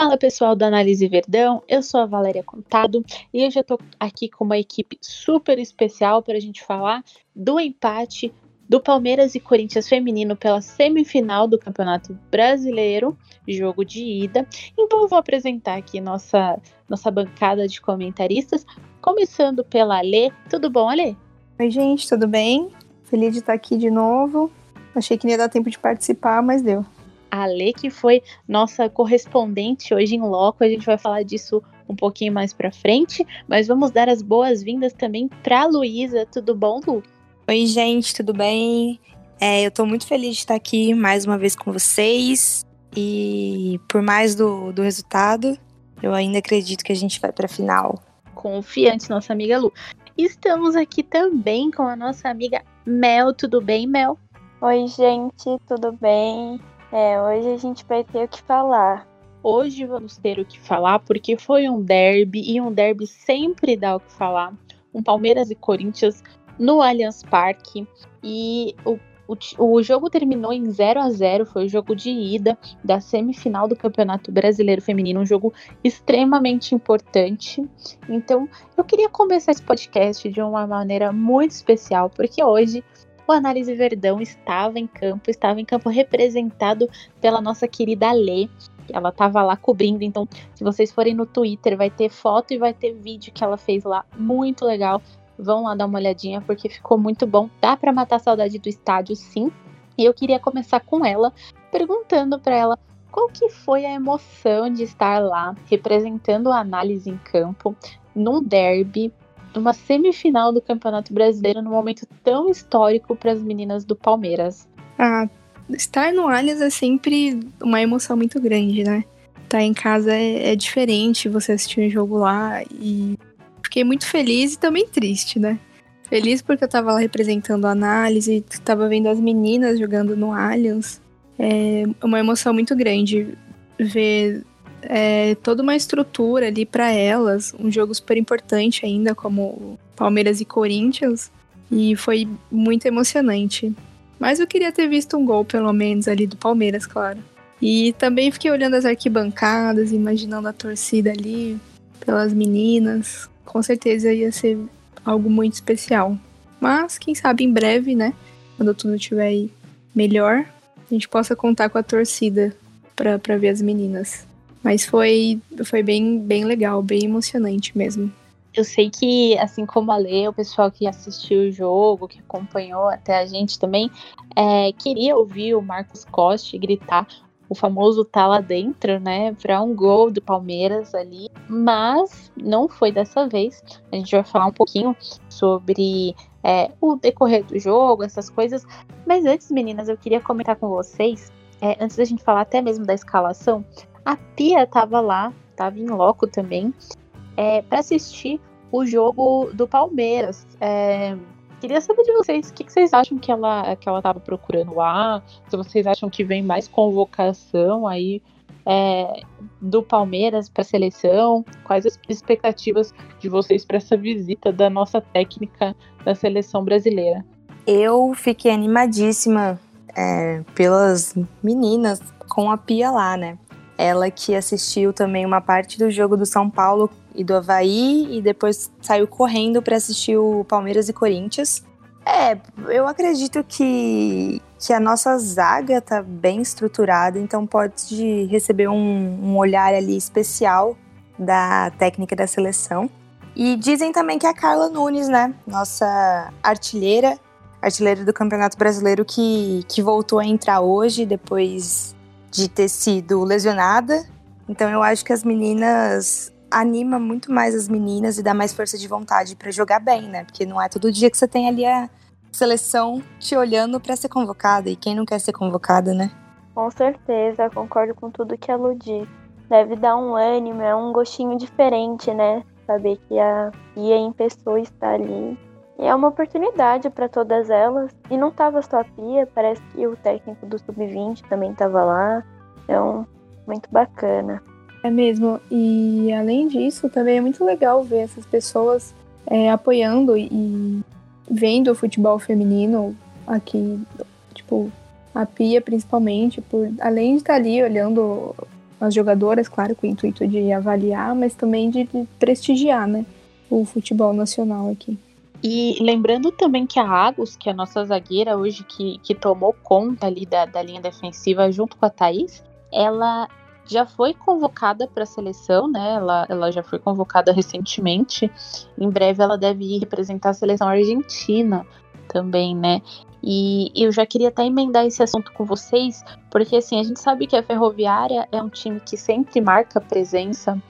Fala pessoal do Análise Verdão, eu sou a Valéria Contado e eu já tô aqui com uma equipe super especial para a gente falar do empate do Palmeiras e Corinthians feminino pela semifinal do Campeonato Brasileiro, jogo de ida. Então eu vou apresentar aqui nossa nossa bancada de comentaristas, começando pela Alê. Tudo bom, Alê? Oi, gente, tudo bem? Feliz de estar aqui de novo. Achei que não ia dar tempo de participar, mas deu. A Lê, que foi nossa correspondente hoje em loco, a gente vai falar disso um pouquinho mais para frente, mas vamos dar as boas-vindas também para Luísa. Tudo bom, Lu? Oi, gente, tudo bem? É, eu tô muito feliz de estar aqui mais uma vez com vocês e por mais do, do resultado, eu ainda acredito que a gente vai para a final. Confiante, nossa amiga Lu. Estamos aqui também com a nossa amiga Mel. Tudo bem, Mel? Oi, gente, tudo bem? É, hoje a gente vai ter o que falar. Hoje vamos ter o que falar porque foi um derby e um derby sempre dá o que falar. Um Palmeiras e Corinthians no Allianz Parque e o, o, jogo terminou em 0 a 0 foi o jogo de ida da semifinal do Campeonato Brasileiro Feminino, um jogo extremamente importante. Então, eu queria começar esse podcast de uma maneira muito especial, porque hoje o Análise Verdão estava em campo, estava em campo representado pela nossa querida Lê. Ela estava lá cobrindo, então se vocês forem no Twitter, vai ter foto e vai ter vídeo que ela fez lá, muito legal. Vão lá dar uma olhadinha porque ficou muito bom. Dá para matar a saudade do estádio, sim. E eu queria começar com ela, perguntando para ela qual que foi a emoção de estar lá representando a análise em campo num derby numa semifinal do Campeonato Brasileiro num momento tão histórico para as meninas do Palmeiras. Ah, estar no Allianz é sempre uma emoção muito grande, né? Estar em casa é, é diferente, você assistir um jogo lá e fiquei muito feliz e também triste, né? Feliz porque eu tava lá representando a análise, tava vendo as meninas jogando no Allianz. É uma emoção muito grande ver é, toda uma estrutura ali para elas, um jogo super importante ainda, como Palmeiras e Corinthians, e foi muito emocionante. Mas eu queria ter visto um gol, pelo menos, ali do Palmeiras, claro. E também fiquei olhando as arquibancadas, imaginando a torcida ali, pelas meninas. Com certeza ia ser algo muito especial. Mas, quem sabe em breve, né? Quando tudo estiver melhor, a gente possa contar com a torcida para ver as meninas. Mas foi, foi bem, bem legal, bem emocionante mesmo. Eu sei que, assim como a Lê, o pessoal que assistiu o jogo, que acompanhou até a gente também, é, queria ouvir o Marcos Costa gritar o famoso tá lá dentro, né, para um gol do Palmeiras ali, mas não foi dessa vez. A gente vai falar um pouquinho sobre é, o decorrer do jogo, essas coisas. Mas antes, meninas, eu queria comentar com vocês, é, antes da gente falar até mesmo da escalação, a Pia estava lá, estava em loco também, é, para assistir o jogo do Palmeiras. É, queria saber de vocês, o que, que, vocês acham que ela que ela estava procurando lá? Se vocês acham que vem mais convocação aí é, do Palmeiras para a seleção? Quais as expectativas de vocês para essa visita da nossa técnica da seleção brasileira? Eu fiquei animadíssima é, pelas meninas com a Pia lá, né? Ela que assistiu também uma parte do jogo do São Paulo e do Havaí e depois saiu correndo para assistir o Palmeiras e Corinthians. É, eu acredito que, que a nossa zaga tá bem estruturada, então pode receber um, um olhar ali especial da técnica da seleção. E dizem também que é a Carla Nunes, né? Nossa artilheira, artilheira do Campeonato Brasileiro, que, que voltou a entrar hoje depois de ter sido lesionada. Então eu acho que as meninas anima muito mais as meninas e dá mais força de vontade para jogar bem, né? Porque não é todo dia que você tem ali a seleção te olhando para ser convocada e quem não quer ser convocada, né? Com certeza, concordo com tudo que a Lu disse. Deve dar um ânimo, é um gostinho diferente, né? Saber que a Pia em pessoa está ali e é uma oportunidade para todas elas. E não tava só a Pia, parece que o técnico do Sub-20 também estava lá. Então, muito bacana. É mesmo. E além disso, também é muito legal ver essas pessoas é, apoiando e vendo o futebol feminino aqui, tipo, a Pia principalmente, por além de estar ali olhando as jogadoras, claro, com o intuito de avaliar, mas também de prestigiar, né, o futebol nacional aqui. E lembrando também que a Agus, que é a nossa zagueira hoje, que, que tomou conta ali da, da linha defensiva junto com a Thaís, ela já foi convocada para a seleção, né? Ela, ela já foi convocada recentemente. Em breve ela deve ir representar a seleção argentina também, né? E eu já queria até emendar esse assunto com vocês, porque assim, a gente sabe que a Ferroviária é um time que sempre marca presença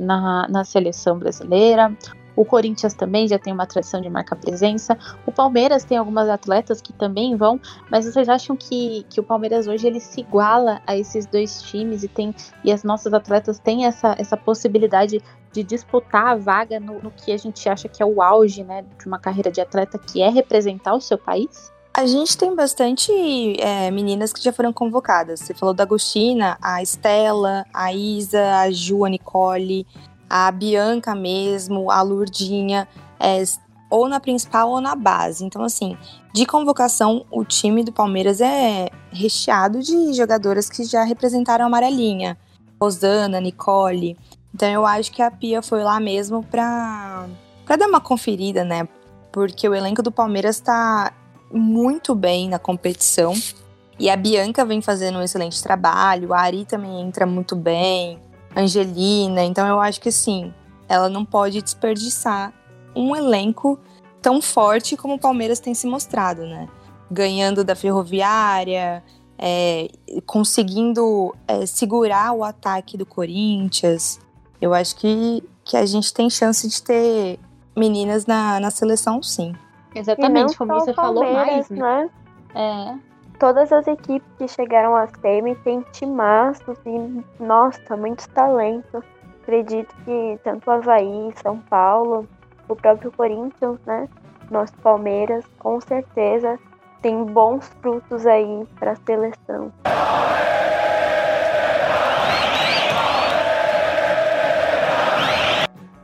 na, na seleção brasileira. O Corinthians também já tem uma tradição de marca presença. O Palmeiras tem algumas atletas que também vão, mas vocês acham que, que o Palmeiras hoje ele se iguala a esses dois times e tem e as nossas atletas têm essa, essa possibilidade de disputar a vaga no, no que a gente acha que é o auge né, de uma carreira de atleta, que é representar o seu país? A gente tem bastante é, meninas que já foram convocadas. Você falou da Agostina, a Estela, a Isa, a Ju, a Nicole, a Bianca mesmo, a Lurdinha, é, ou na principal ou na base. Então, assim, de convocação, o time do Palmeiras é recheado de jogadoras que já representaram a amarelinha. Rosana, Nicole. Então, eu acho que a Pia foi lá mesmo pra, pra dar uma conferida, né? Porque o elenco do Palmeiras tá muito bem na competição. E a Bianca vem fazendo um excelente trabalho, a Ari também entra muito bem. Angelina. Então eu acho que sim, ela não pode desperdiçar um elenco tão forte como o Palmeiras tem se mostrado, né? Ganhando da Ferroviária, é, conseguindo é, segurar o ataque do Corinthians. Eu acho que, que a gente tem chance de ter meninas na, na seleção, sim. Exatamente, como você falou mais, né? né? É todas as equipes que chegaram à semi têm timaços e, nossa, muitos talentos. Acredito que tanto Havaí, São Paulo, o próprio Corinthians, né? Nosso Palmeiras, com certeza, tem bons frutos aí para a seleção.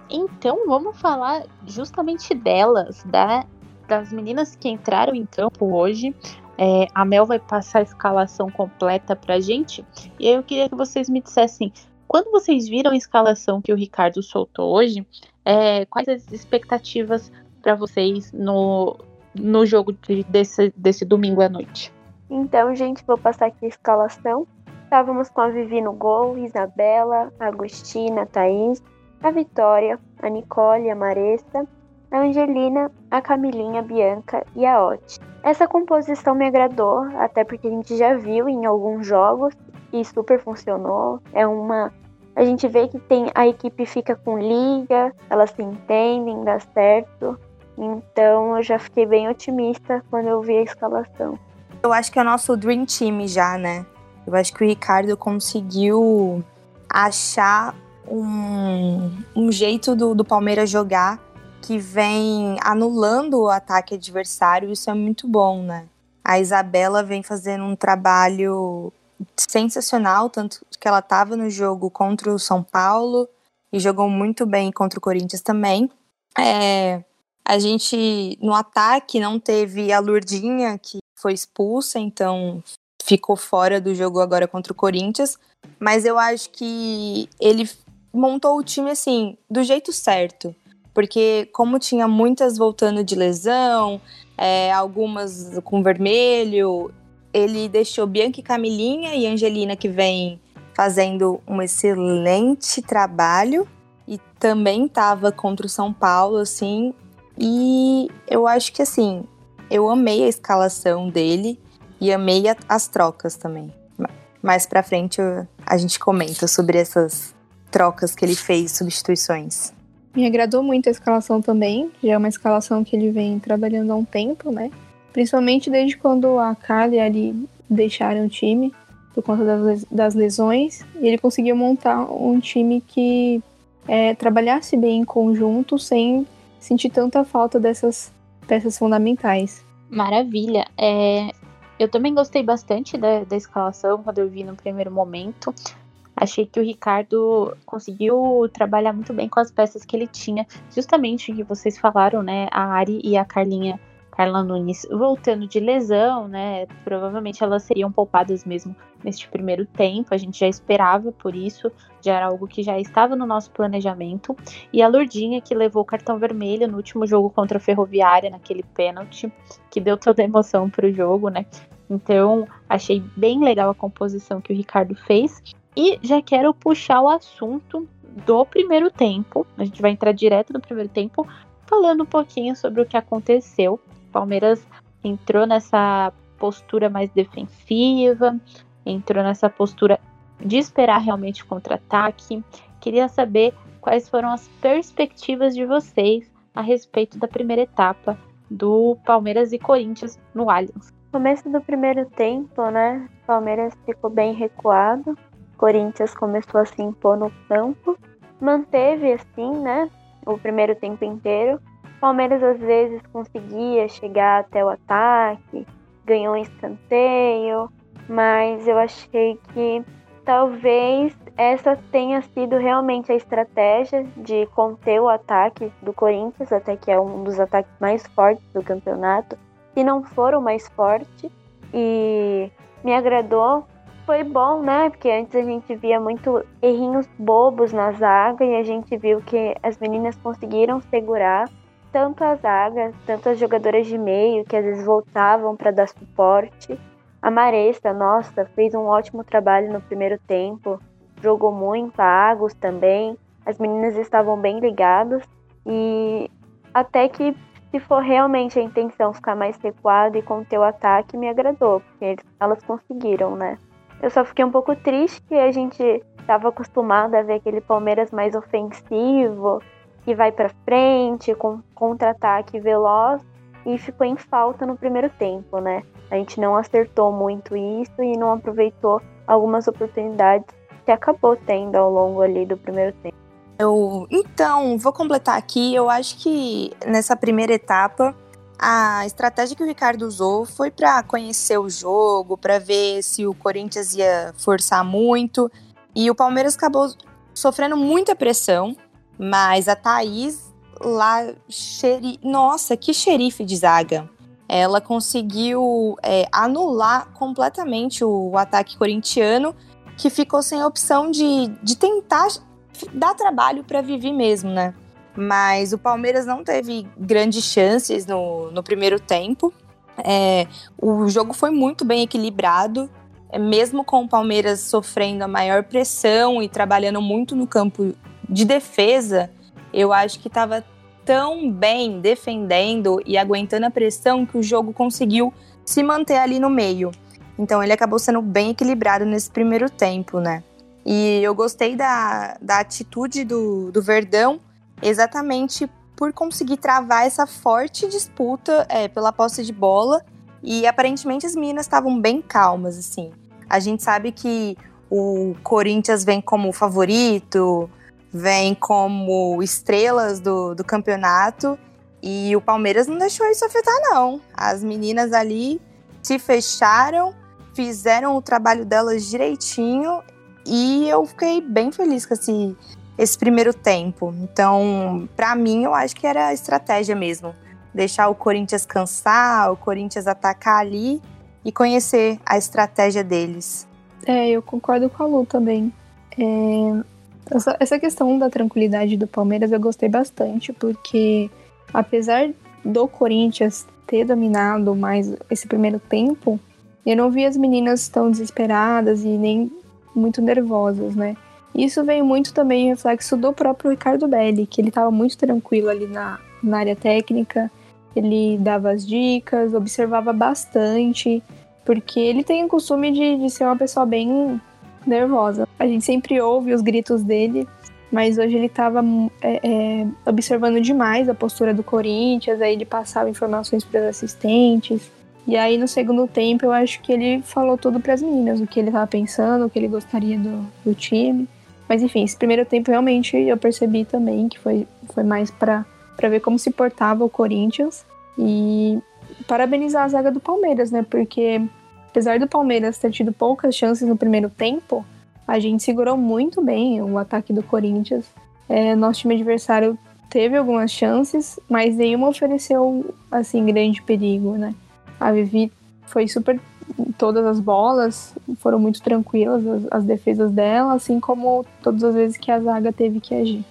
Então vamos falar justamente delas, da, das meninas que entraram em campo hoje. É, a Mel vai passar a escalação completa pra gente. E eu queria que vocês me dissessem, quando vocês viram a escalação que o Ricardo soltou hoje, é, quais as expectativas para vocês no, no jogo de, desse, desse domingo à noite? Então, gente, vou passar aqui a escalação. Estávamos com a Vivi no gol, Isabela, a Agostina, a Thaís, a Vitória, a Nicole, a Maressa, a Angelina, a Camilinha, a Bianca e a Oti. Essa composição me agradou, até porque a gente já viu em alguns jogos e super funcionou. É uma. A gente vê que tem a equipe fica com liga, elas se entendem, dá certo. Então eu já fiquei bem otimista quando eu vi a escalação. Eu acho que é o nosso Dream Team já, né? Eu acho que o Ricardo conseguiu achar um, um jeito do, do Palmeiras jogar que vem anulando o ataque adversário, isso é muito bom, né? A Isabela vem fazendo um trabalho sensacional, tanto que ela estava no jogo contra o São Paulo e jogou muito bem contra o Corinthians também. É, a gente, no ataque, não teve a Lurdinha, que foi expulsa, então ficou fora do jogo agora contra o Corinthians. Mas eu acho que ele montou o time assim, do jeito certo porque como tinha muitas voltando de lesão, é, algumas com vermelho, ele deixou Bianca e Camilinha e Angelina que vem fazendo um excelente trabalho e também estava contra o São Paulo, assim, e eu acho que assim, eu amei a escalação dele e amei a, as trocas também. Mais para frente a gente comenta sobre essas trocas que ele fez, substituições. Me agradou muito a escalação também, já é uma escalação que ele vem trabalhando há um tempo, né? Principalmente desde quando a Kali ali deixaram o time por conta das lesões, e ele conseguiu montar um time que é, trabalhasse bem em conjunto sem sentir tanta falta dessas peças fundamentais. Maravilha. É, eu também gostei bastante da, da escalação quando eu vi no primeiro momento. Achei que o Ricardo conseguiu trabalhar muito bem com as peças que ele tinha, justamente que vocês falaram, né? A Ari e a Carlinha Carla Nunes voltando de lesão, né? Provavelmente elas seriam poupadas mesmo neste primeiro tempo. A gente já esperava por isso, já era algo que já estava no nosso planejamento. E a Lourdinha, que levou o cartão vermelho no último jogo contra a Ferroviária, naquele pênalti, que deu toda a emoção para o jogo, né? Então, achei bem legal a composição que o Ricardo fez. E já quero puxar o assunto do primeiro tempo. A gente vai entrar direto no primeiro tempo, falando um pouquinho sobre o que aconteceu. O Palmeiras entrou nessa postura mais defensiva, entrou nessa postura de esperar realmente contra-ataque. Queria saber quais foram as perspectivas de vocês a respeito da primeira etapa do Palmeiras e Corinthians no Allianz. Começo do primeiro tempo, né? Palmeiras ficou bem recuado. Corinthians começou a se impor no campo. Manteve assim, né? O primeiro tempo inteiro. Palmeiras às vezes conseguia chegar até o ataque, ganhou um escanteio, mas eu achei que talvez essa tenha sido realmente a estratégia de conter o ataque do Corinthians, até que é um dos ataques mais fortes do campeonato, se não for o mais forte. E me agradou. Foi bom, né? Porque antes a gente via muito errinhos bobos na zaga e a gente viu que as meninas conseguiram segurar tanto a zaga, tanto as jogadoras de meio que às vezes voltavam para dar suporte a Maresta, nossa, fez um ótimo trabalho no primeiro tempo, jogou muito, a Agus também. As meninas estavam bem ligadas e até que se for realmente a intenção ficar mais recuado e conter o ataque, me agradou, porque elas conseguiram, né? Eu só fiquei um pouco triste que a gente estava acostumado a ver aquele Palmeiras mais ofensivo, que vai para frente, com contra-ataque veloz, e ficou em falta no primeiro tempo, né? A gente não acertou muito isso e não aproveitou algumas oportunidades que acabou tendo ao longo ali do primeiro tempo. Eu, então, vou completar aqui. Eu acho que nessa primeira etapa, a estratégia que o Ricardo usou foi para conhecer o jogo, para ver se o Corinthians ia forçar muito. E o Palmeiras acabou sofrendo muita pressão, mas a Thaís lá, xeri... nossa, que xerife de zaga ela conseguiu é, anular completamente o ataque corintiano, que ficou sem a opção de, de tentar dar trabalho para Vivi mesmo, né? Mas o Palmeiras não teve grandes chances no, no primeiro tempo. É, o jogo foi muito bem equilibrado, é, mesmo com o Palmeiras sofrendo a maior pressão e trabalhando muito no campo de defesa. Eu acho que estava tão bem defendendo e aguentando a pressão que o jogo conseguiu se manter ali no meio. Então ele acabou sendo bem equilibrado nesse primeiro tempo, né? E eu gostei da, da atitude do, do Verdão exatamente por conseguir travar essa forte disputa é, pela posse de bola. E aparentemente as meninas estavam bem calmas, assim. A gente sabe que o Corinthians vem como favorito, vem como estrelas do, do campeonato. E o Palmeiras não deixou isso afetar, não. As meninas ali se fecharam, fizeram o trabalho delas direitinho e eu fiquei bem feliz com esse, esse primeiro tempo. Então, para mim, eu acho que era a estratégia mesmo. Deixar o Corinthians cansar, o Corinthians atacar ali e conhecer a estratégia deles. É, eu concordo com a Lu também. É, essa, essa questão da tranquilidade do Palmeiras eu gostei bastante, porque apesar do Corinthians ter dominado mais esse primeiro tempo, eu não vi as meninas tão desesperadas e nem muito nervosas, né? Isso veio muito também reflexo do próprio Ricardo Belli, que ele estava muito tranquilo ali na, na área técnica, ele dava as dicas, observava bastante, porque ele tem o costume de, de ser uma pessoa bem nervosa. A gente sempre ouve os gritos dele, mas hoje ele estava é, é, observando demais a postura do Corinthians, aí ele passava informações para os assistentes. E aí no segundo tempo eu acho que ele falou tudo para as meninas, o que ele estava pensando, o que ele gostaria do, do time. Mas enfim, esse primeiro tempo realmente eu percebi também que foi, foi mais para ver como se portava o Corinthians. E parabenizar a zaga do Palmeiras, né? Porque apesar do Palmeiras ter tido poucas chances no primeiro tempo, a gente segurou muito bem o ataque do Corinthians. É, nosso time adversário teve algumas chances, mas nenhuma ofereceu, assim, grande perigo, né? A Vivi foi super. Todas as bolas foram muito tranquilas, as, as defesas dela, assim como todas as vezes que a zaga teve que agir.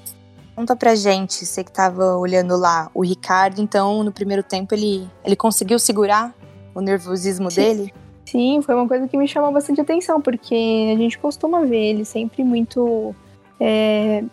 Conta pra gente, você que tava olhando lá, o Ricardo, então, no primeiro tempo, ele, ele conseguiu segurar o nervosismo Sim. dele? Sim, foi uma coisa que me chamou bastante atenção, porque a gente costuma ver ele sempre muito é,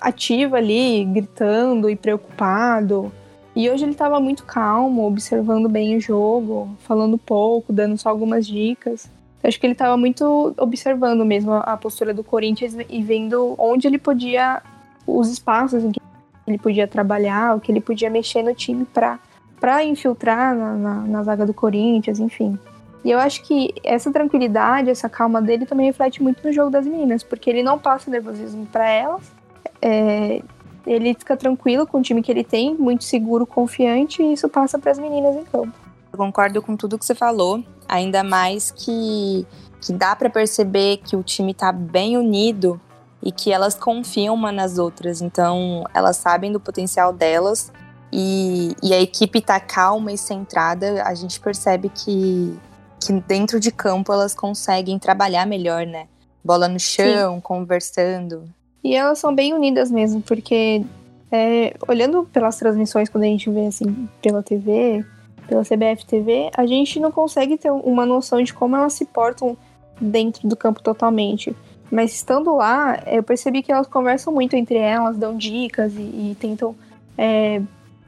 ativo ali, gritando e preocupado. E hoje ele estava muito calmo, observando bem o jogo, falando pouco, dando só algumas dicas. Eu acho que ele estava muito observando mesmo a postura do Corinthians e vendo onde ele podia, os espaços em que ele podia trabalhar, o que ele podia mexer no time para infiltrar na, na, na zaga do Corinthians, enfim. E eu acho que essa tranquilidade, essa calma dele também reflete muito no jogo das meninas, porque ele não passa nervosismo para elas. É, ele fica tranquilo com o time que ele tem, muito seguro, confiante, e isso passa para as meninas em campo. Eu concordo com tudo que você falou, ainda mais que, que dá para perceber que o time tá bem unido e que elas confiam uma nas outras, então elas sabem do potencial delas e, e a equipe tá calma e centrada, a gente percebe que, que dentro de campo elas conseguem trabalhar melhor, né? Bola no chão, Sim. conversando. E elas são bem unidas mesmo, porque é, olhando pelas transmissões, quando a gente vê assim pela TV, pela CBF TV, a gente não consegue ter uma noção de como elas se portam dentro do campo totalmente. Mas estando lá, eu percebi que elas conversam muito entre elas, dão dicas e, e tentam é,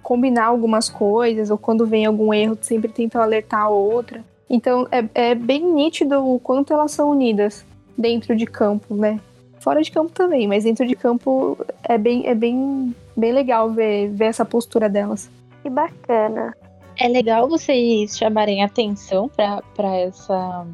combinar algumas coisas, ou quando vem algum erro, sempre tentam alertar a outra. Então é, é bem nítido o quanto elas são unidas dentro de campo, né? Fora de campo também, mas dentro de campo é bem, é bem, bem legal ver, ver essa postura delas. Que bacana. É legal vocês chamarem atenção para essa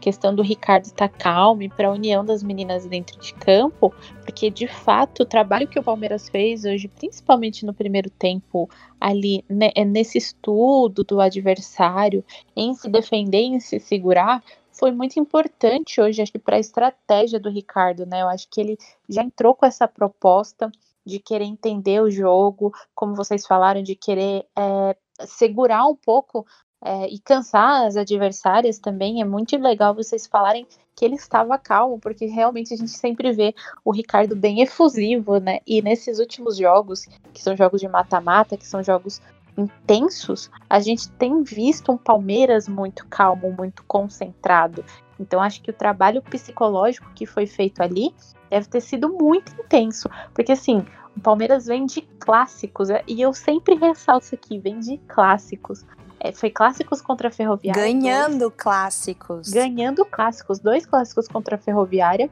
questão do Ricardo estar calmo e para a união das meninas dentro de campo, porque de fato o trabalho que o Palmeiras fez hoje, principalmente no primeiro tempo, ali né, nesse estudo do adversário, em se defender, em se segurar, foi muito importante hoje, acho que para a estratégia do Ricardo, né? Eu acho que ele já entrou com essa proposta de querer entender o jogo, como vocês falaram, de querer é, segurar um pouco é, e cansar as adversárias também. É muito legal vocês falarem que ele estava calmo, porque realmente a gente sempre vê o Ricardo bem efusivo, né? E nesses últimos jogos, que são jogos de mata-mata, que são jogos intensos, a gente tem visto um Palmeiras muito calmo, muito concentrado. Então acho que o trabalho psicológico que foi feito ali deve ter sido muito intenso, porque assim, o Palmeiras vem de clássicos, e eu sempre ressalto aqui, vem de clássicos. É, foi clássicos contra a Ferroviária. Ganhando dois, clássicos. Ganhando clássicos, dois clássicos contra a Ferroviária,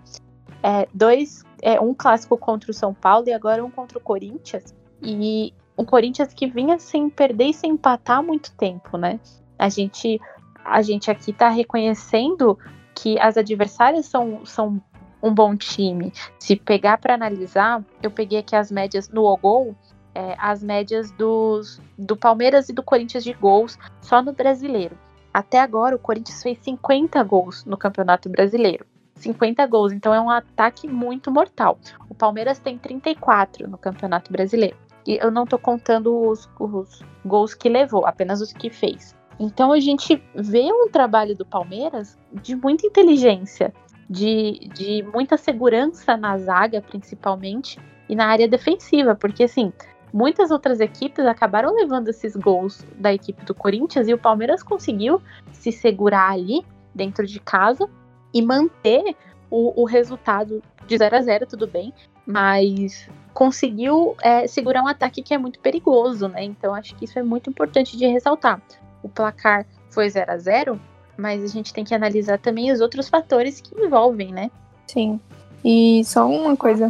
é, dois, é, um clássico contra o São Paulo e agora um contra o Corinthians. E um Corinthians que vinha sem perder e sem empatar há muito tempo, né? A gente, a gente aqui tá reconhecendo que as adversárias são, são um bom time. Se pegar para analisar, eu peguei aqui as médias no Ogol, é, as médias dos, do Palmeiras e do Corinthians de gols só no brasileiro. Até agora, o Corinthians fez 50 gols no Campeonato Brasileiro. 50 gols, então é um ataque muito mortal. O Palmeiras tem 34 no Campeonato Brasileiro. E eu não tô contando os, os gols que levou, apenas os que fez. Então a gente vê um trabalho do Palmeiras de muita inteligência, de, de muita segurança na zaga, principalmente, e na área defensiva, porque assim, muitas outras equipes acabaram levando esses gols da equipe do Corinthians e o Palmeiras conseguiu se segurar ali dentro de casa e manter o, o resultado de 0 a 0 tudo bem, mas conseguiu é, segurar um ataque que é muito perigoso, né? Então acho que isso é muito importante de ressaltar. O placar foi 0 a 0 mas a gente tem que analisar também os outros fatores que envolvem, né? Sim. E só uma coisa.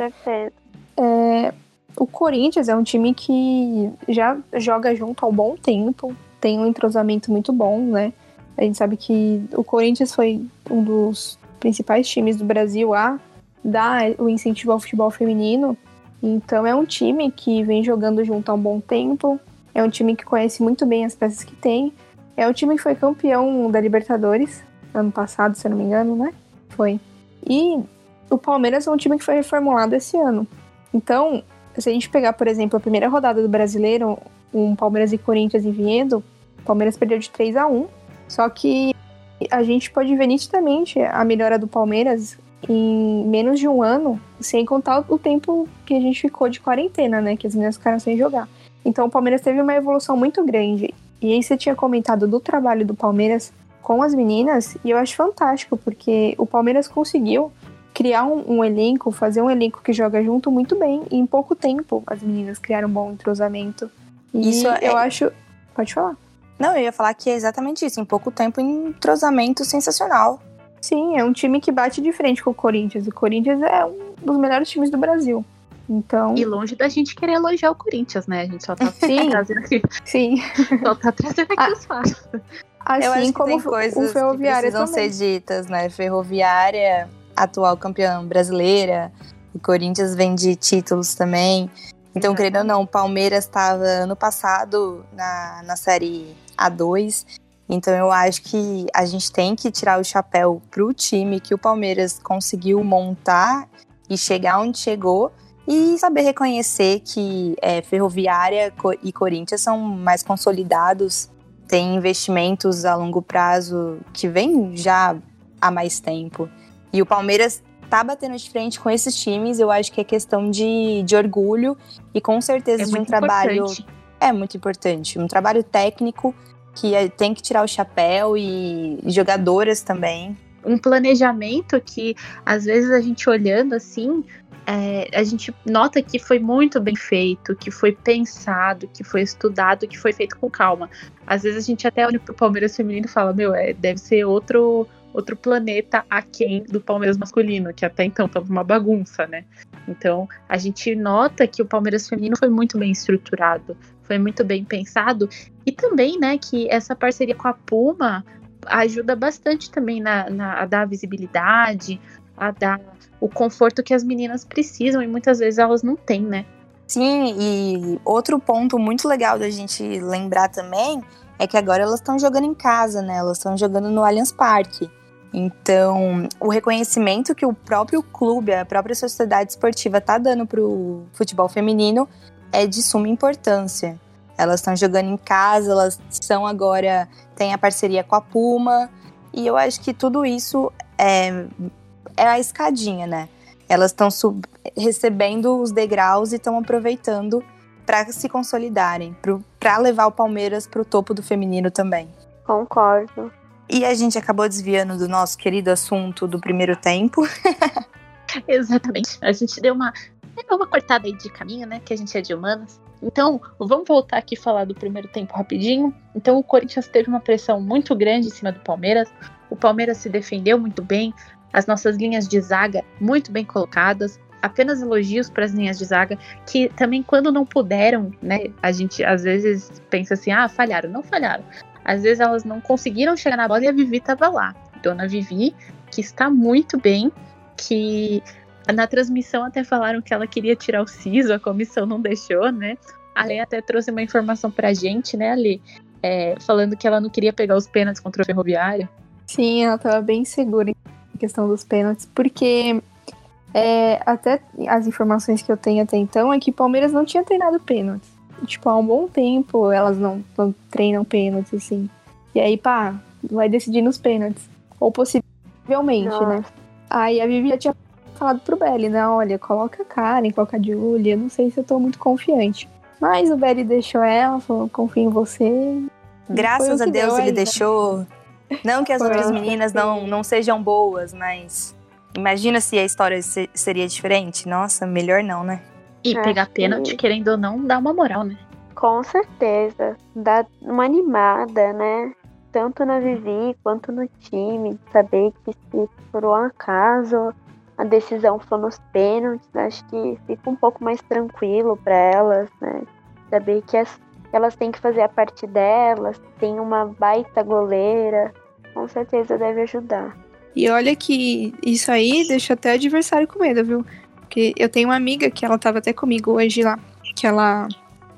É, o Corinthians é um time que já joga junto há um bom tempo, tem um entrosamento muito bom, né? A gente sabe que o Corinthians foi um dos principais times do Brasil a dar o incentivo ao futebol feminino. Então é um time que vem jogando junto há um bom tempo, é um time que conhece muito bem as peças que tem, é um time que foi campeão da Libertadores ano passado, se eu não me engano, né? Foi. E o Palmeiras é um time que foi reformulado esse ano. Então, se a gente pegar, por exemplo, a primeira rodada do Brasileiro, um Palmeiras e Corinthians em Vinhedo, o Palmeiras perdeu de 3 a 1 só que a gente pode ver nitidamente a melhora do Palmeiras em menos de um ano, sem contar o tempo que a gente ficou de quarentena, né? Que as meninas ficaram sem jogar. Então o Palmeiras teve uma evolução muito grande. E aí você tinha comentado do trabalho do Palmeiras com as meninas, e eu acho fantástico, porque o Palmeiras conseguiu criar um, um, elenco, fazer um elenco que joga junto muito bem. E em pouco tempo as meninas criaram um bom entrosamento. E isso é... eu acho. Pode falar. Não, eu ia falar que é exatamente isso. Em pouco tempo, um entrosamento sensacional. Sim, é um time que bate de frente com o Corinthians. O Corinthians é um dos melhores times do Brasil. Então... E longe da gente querer elogiar o Corinthians, né? A gente só tá Sim. trazendo aqui. Sim. Só tá trazendo aqui os fatos. Assim eu acho como coisas o Ferroviária que precisam também. ser ditas, né? Ferroviária, atual campeã brasileira, o Corinthians vem de títulos também. Então, Exato. querendo ou não, o Palmeiras estava ano passado na, na série A2. Então, eu acho que a gente tem que tirar o chapéu pro time que o Palmeiras conseguiu montar e chegar onde chegou. E saber reconhecer que é, Ferroviária e Corinthians são mais consolidados, têm investimentos a longo prazo que vem já há mais tempo. E o Palmeiras tá batendo de frente com esses times, eu acho que é questão de, de orgulho e com certeza É de um trabalho. importante. É muito importante. Um trabalho técnico que é- tem que tirar o chapéu e jogadoras também. um planejamento que, às vezes, a gente olhando assim, é, a gente nota que foi muito bem feito, que foi pensado, que foi estudado, que foi feito com calma. Às vezes a gente até olha pro Palmeiras feminino e fala, meu, é, deve ser outro outro planeta aquém do Palmeiras masculino, que até então tava uma bagunça, né? Então, a gente nota que o Palmeiras feminino foi muito bem estruturado, foi muito bem pensado, e também, né, que essa parceria com a Puma ajuda bastante também na, na- a dar visibilidade, a dar o conforto que as meninas precisam e muitas vezes elas não têm, né? Sim, e outro ponto muito legal da gente lembrar também é que agora elas estão jogando em casa, né? Elas estão jogando no Allianz Parque. Então, o reconhecimento que o próprio clube, a própria sociedade esportiva tá dando pro futebol feminino é de suma importância. Elas estão jogando em casa, elas são agora, tem a parceria com a Puma, e eu acho que tudo isso é, é a escadinha, né? Elas estão recebendo os degraus e estão aproveitando para se consolidarem, para levar o Palmeiras para o topo do feminino também. Concordo. E a gente acabou desviando do nosso querido assunto do primeiro tempo. Exatamente. A gente deu uma, deu uma cortada aí de caminho, né? Que a gente é de humanas. Então, vamos voltar aqui falar do primeiro tempo rapidinho. Então, o Corinthians teve uma pressão muito grande em cima do Palmeiras. O Palmeiras se defendeu muito bem. As nossas linhas de zaga muito bem colocadas. Apenas elogios para as linhas de zaga, que também, quando não puderam, né? A gente às vezes pensa assim: ah, falharam. Não falharam. Às vezes elas não conseguiram chegar na bola e a Vivi estava lá. Dona Vivi, que está muito bem, que na transmissão até falaram que ela queria tirar o siso, a comissão não deixou, né? A Lê até trouxe uma informação pra gente, né, Ali? É, falando que ela não queria pegar os pênaltis contra o Ferroviário. Sim, ela tava bem segura em questão dos pênaltis, porque é, até as informações que eu tenho até então é que o Palmeiras não tinha treinado pênaltis. Tipo, há um bom tempo elas não, não treinam pênaltis, assim. E aí, pá, vai decidir nos pênaltis. Ou possivelmente, Nossa. né? Aí a Vivi já tinha falado pro Belly, né? Olha, coloca a Karen, coloca a Julia, não sei se eu tô muito confiante. Mas o Belly deixou ela, falou, confio em você. Graças a que Deus deu ele né? deixou. Não que as Foi outras meninas não, não sejam boas, mas imagina se a história se- seria diferente. Nossa, melhor não, né? E É, pegar pênalti, querendo ou não, dá uma moral, né? Com certeza. Dá uma animada, né? Tanto na Vivi quanto no time. Saber que se por um acaso a decisão for nos pênaltis, acho que fica um pouco mais tranquilo para elas, né? Saber que as- elas têm que fazer a parte delas, tem uma baita goleira. Com certeza deve ajudar. E olha que isso aí deixa até o adversário com medo, viu? Porque eu tenho uma amiga que ela tava até comigo hoje lá, que ela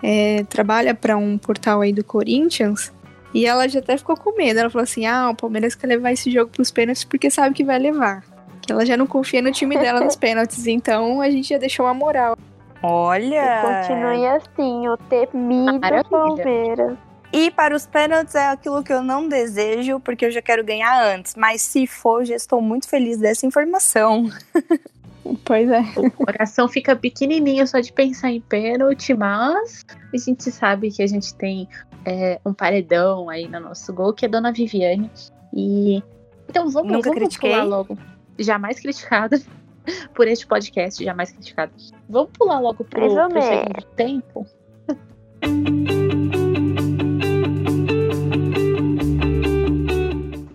é, trabalha pra um portal aí do Corinthians. E ela já até ficou com medo. Ela falou assim: ah, o Palmeiras quer levar esse jogo pros pênaltis porque sabe que vai levar. Que ela já não confia no time dela nos pênaltis. Então a gente já deixou uma moral Olha! Continue assim, o temido Maravilha. Palmeiras. E para os pênaltis é aquilo que eu não desejo, porque eu já quero ganhar antes. Mas se for, já estou muito feliz dessa informação. Pois é. O coração fica pequenininho só de pensar em pênalti, mas a gente sabe que a gente tem é, um paredão aí no nosso gol, que é Dona Viviane. E então vamos, Nunca vamos critiquei. pular logo. Jamais criticada por este podcast, jamais criticada. Vamos pular logo pro, pro segundo tempo.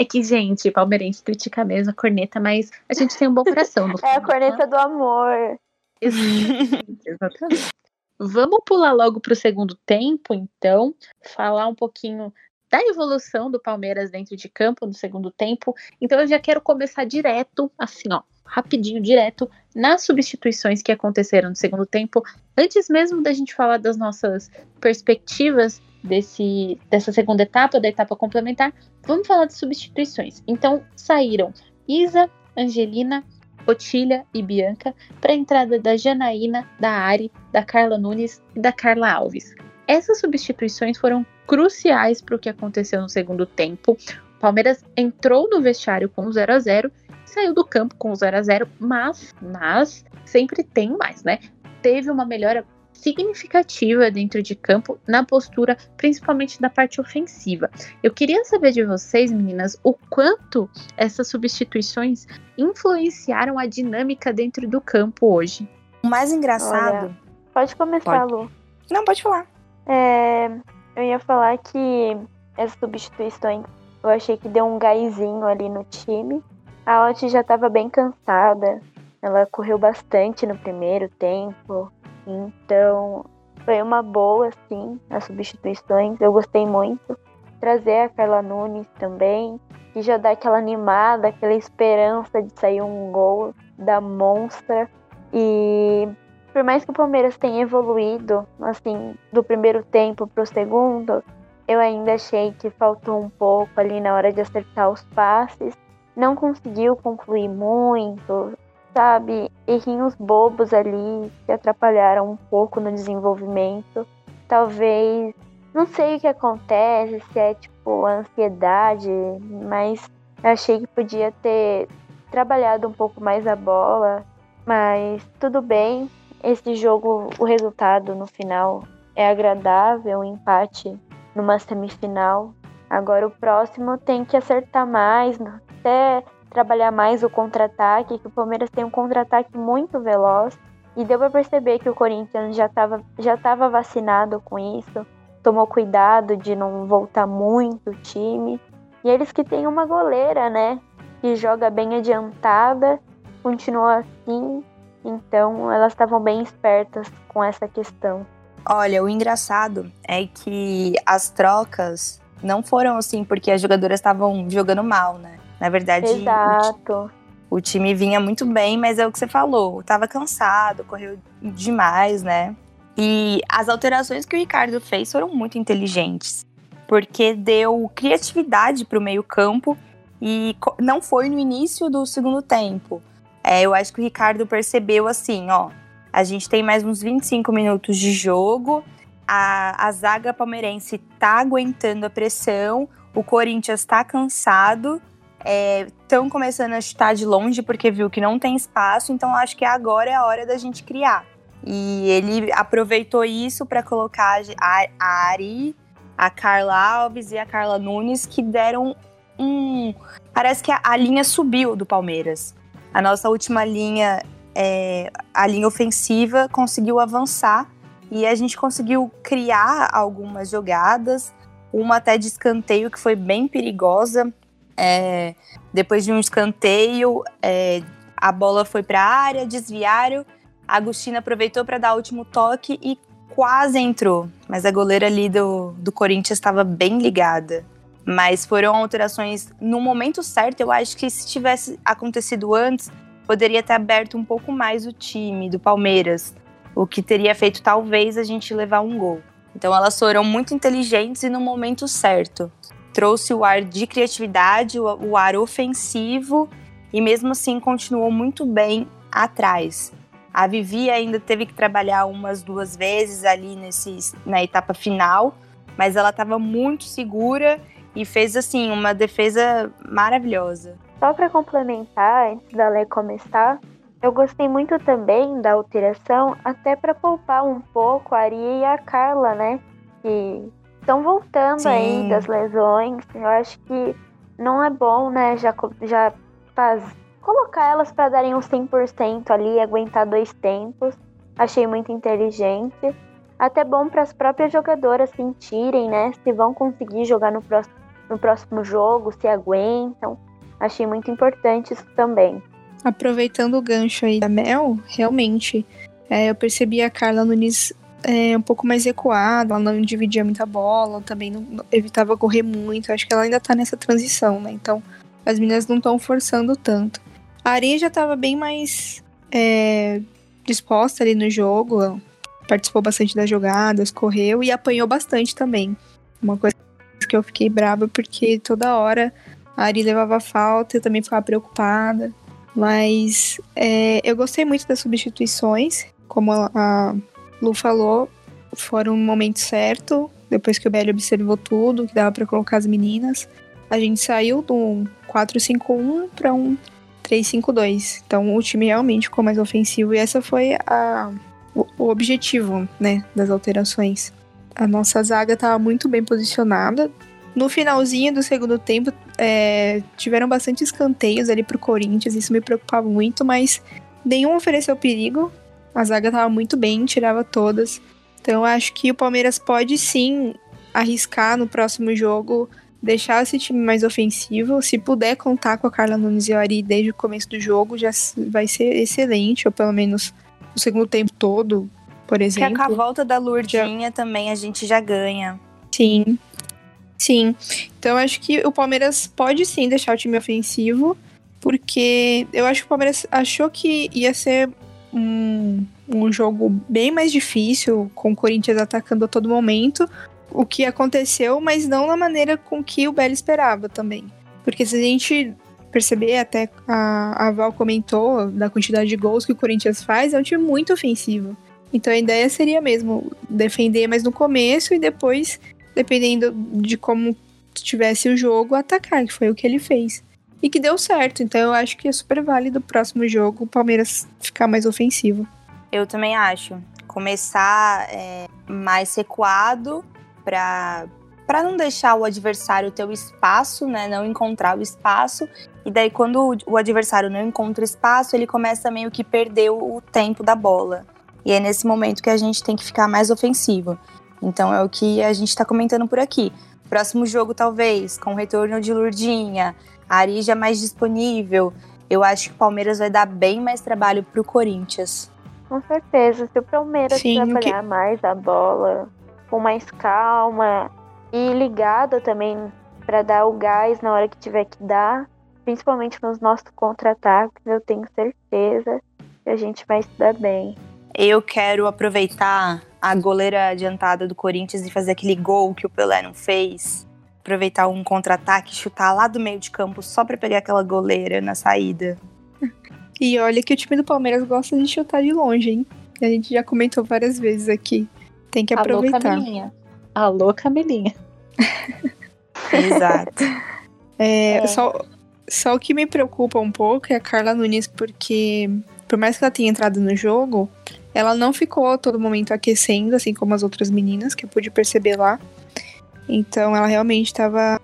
É que, gente, palmeirense critica mesmo a corneta, mas a gente tem um bom coração. No É a fundo, corneta do amor. Exatamente, exatamente. Vamos pular logo para o segundo tempo, então, falar um pouquinho da evolução do Palmeiras dentro de campo no segundo tempo. Então, eu já quero começar direto, assim, ó, rapidinho, direto, nas substituições que aconteceram no segundo tempo. Antes mesmo da gente falar das nossas perspectivas desse, dessa segunda etapa, da etapa complementar, vamos falar de substituições. Então, saíram Isa, Angelina, Otília e Bianca para a entrada da Janaína, da Ari, da Carla Nunes e da Carla Alves. Essas substituições foram cruciais para o que aconteceu no segundo tempo. O Palmeiras entrou no vestiário com 0 a 0 saiu do campo com 0 a 0 mas, mas sempre tem mais, né? Teve uma melhora significativa dentro de campo na postura, principalmente da parte ofensiva. Eu queria saber de vocês, meninas, o quanto essas substituições influenciaram a dinâmica dentro do campo hoje. O mais engraçado. Pode começar, Lu. Não, pode falar. É, eu ia falar que essas substituições eu achei que deu um gásinho ali no time. A Oti já estava bem cansada. Ela correu bastante no primeiro tempo. Então foi uma boa, sim, as substituições. Eu gostei muito. Trazer a Carla Nunes também, que já dá aquela animada, aquela esperança de sair um gol da monstra. E por mais que o Palmeiras tenha evoluído, assim, do primeiro tempo pro segundo, eu ainda achei que faltou um pouco ali na hora de acertar os passes. Não conseguiu concluir muito, sabe? Errinhos bobos ali que atrapalharam um pouco no desenvolvimento. Talvez, não sei o que acontece, se é tipo ansiedade, mas achei que podia ter trabalhado um pouco mais a bola. Mas tudo bem, esse jogo, o resultado no final é agradável, um empate numa semifinal. Agora o próximo tem que acertar mais, até trabalhar mais o contra-ataque, que o Palmeiras tem um contra-ataque muito veloz. E deu para perceber que o Corinthians já estava já vacinado com isso, tomou cuidado de não voltar muito o time. E eles que têm uma goleira, né? Que joga bem adiantada, continua assim. Então elas estavam bem espertas com essa questão. Olha, o engraçado é que as trocas não foram assim porque as jogadoras estavam jogando mal, né? Na verdade, o, Exato. o time vinha muito bem, mas é o que você falou, tava cansado, correu demais, né? E as alterações que o Ricardo fez foram muito inteligentes, porque deu criatividade pro meio-campo e não foi no início do segundo tempo. É, eu acho que o Ricardo percebeu assim, ó, a gente tem mais uns 25 minutos de jogo, a, a zaga palmeirense tá aguentando a pressão, o Corinthians tá cansado, estão começando a chutar de longe porque viu que não tem espaço, então acho que agora é a hora da gente criar. E ele aproveitou isso para colocar a, a Ari, a Carla Alves e a Carla Nunes, que deram um. Parece que a, a linha subiu do Palmeiras. A nossa última linha, é, a linha ofensiva, conseguiu avançar e a gente conseguiu criar algumas jogadas, uma até de escanteio que foi bem perigosa. É, depois de um escanteio, é, a bola foi para a área, desviaram. A Agostina aproveitou para dar o último toque e quase entrou, mas a goleira ali do, do Corinthians estava bem ligada. Mas foram alterações no momento certo. Eu acho que se tivesse acontecido antes, poderia ter aberto um pouco mais o time do Palmeiras, o que teria feito talvez a gente levar um gol. Então elas foram muito inteligentes e no momento certo. Trouxe o ar de criatividade, o, ar ofensivo e mesmo assim continuou muito bem atrás. A Vivi ainda teve que trabalhar umas duas vezes ali nesse, na etapa final, mas ela estava muito segura e fez assim uma defesa maravilhosa. Só para complementar, antes da Lé começar, eu gostei muito também da alteração, até para poupar um pouco a Aria e a Carla, né? Que estão voltando Sim. aí das lesões. Eu acho que não é bom, né? Já, já faz, colocar elas para darem um 100% ali, aguentar dois tempos. Achei muito inteligente. Até bom para as próprias jogadoras sentirem, né? Se vão conseguir jogar no próximo, no próximo jogo, se aguentam. Achei muito importante isso também. Aproveitando o gancho aí da Mel, realmente, é, eu percebi a Carla Nunes é, um pouco mais recuada, ela não dividia muita bola, também não, não, evitava correr muito. Acho que ela ainda tá nessa transição, né? Então, as meninas não estão forçando tanto. A Areia já tava bem mais é, disposta ali no jogo, participou bastante das jogadas, correu e apanhou bastante também. Uma coisa que eu fiquei brava porque toda hora a Ari levava falta, eu também ficava preocupada. Mas é, eu gostei muito das substituições, como a Lu falou, foram no momento certo, depois que o Belly observou tudo, que dava para colocar as meninas. A gente saiu do 4-5-1 para um 3-5-2. Então o time realmente ficou mais ofensivo e essa foi a, o, o objetivo né, das alterações. A nossa zaga estava muito bem posicionada, no finalzinho do segundo tempo, é, tiveram bastante escanteios ali pro Corinthians, isso me preocupava muito, mas nenhum ofereceu perigo. A zaga tava muito bem, tirava todas. Então eu acho que o Palmeiras pode sim arriscar no próximo jogo, deixar esse time mais ofensivo. Se puder contar com a Carla Nunes e o Ari desde o começo do jogo, já vai ser excelente, ou pelo menos o segundo tempo todo, por exemplo. Que com a volta da Lourdinha já... também a gente já ganha. Sim, Sim. Então acho que o Palmeiras pode sim deixar o time ofensivo, porque eu acho que o Palmeiras achou que ia ser um, um jogo bem mais difícil, com o Corinthians atacando a todo momento, o que aconteceu, mas não na maneira com que o Belo esperava também. Porque se a gente perceber, até a, a Val comentou da quantidade de gols que o Corinthians faz, é um time muito ofensivo. Então a ideia seria mesmo defender mais no começo e depois dependendo de como tivesse o jogo, atacar, que foi o que ele fez. E que deu certo, então eu acho que é super válido o próximo jogo o Palmeiras ficar mais ofensivo. Eu também acho. Começar é, mais recuado para para não deixar o adversário ter o espaço, né, não encontrar o espaço, e daí quando o adversário não encontra espaço, ele começa meio que perder o tempo da bola. E é nesse momento que a gente tem que ficar mais ofensivo. Então é o que a gente está comentando por aqui. Próximo jogo, talvez, com o retorno de Lurdinha, a Arija mais disponível. Eu acho que o Palmeiras vai dar bem mais trabalho para o Corinthians. Com certeza. Se o Palmeiras Sim, trabalhar que... mais a bola, com mais calma e ligado também para dar o gás na hora que tiver que dar, principalmente nos nossos contra-ataques, eu tenho certeza que a gente vai se dar bem. Eu quero aproveitar a goleira adiantada do Corinthians e fazer aquele gol que o Pelé não fez. Aproveitar um contra-ataque, chutar lá do meio de campo só para pegar aquela goleira na saída. E olha que o time do Palmeiras gosta de chutar de longe, hein? A gente já comentou várias vezes aqui. Tem que aproveitar. Alô, Camilinha. Alô, Camilinha. Exato. É, é. Só, só o que me preocupa um pouco é a Carla Nunes, porque por mais que ela tenha entrado no jogo, ela não ficou a todo momento aquecendo, assim como as outras meninas, que eu pude perceber lá. Então ela realmente estava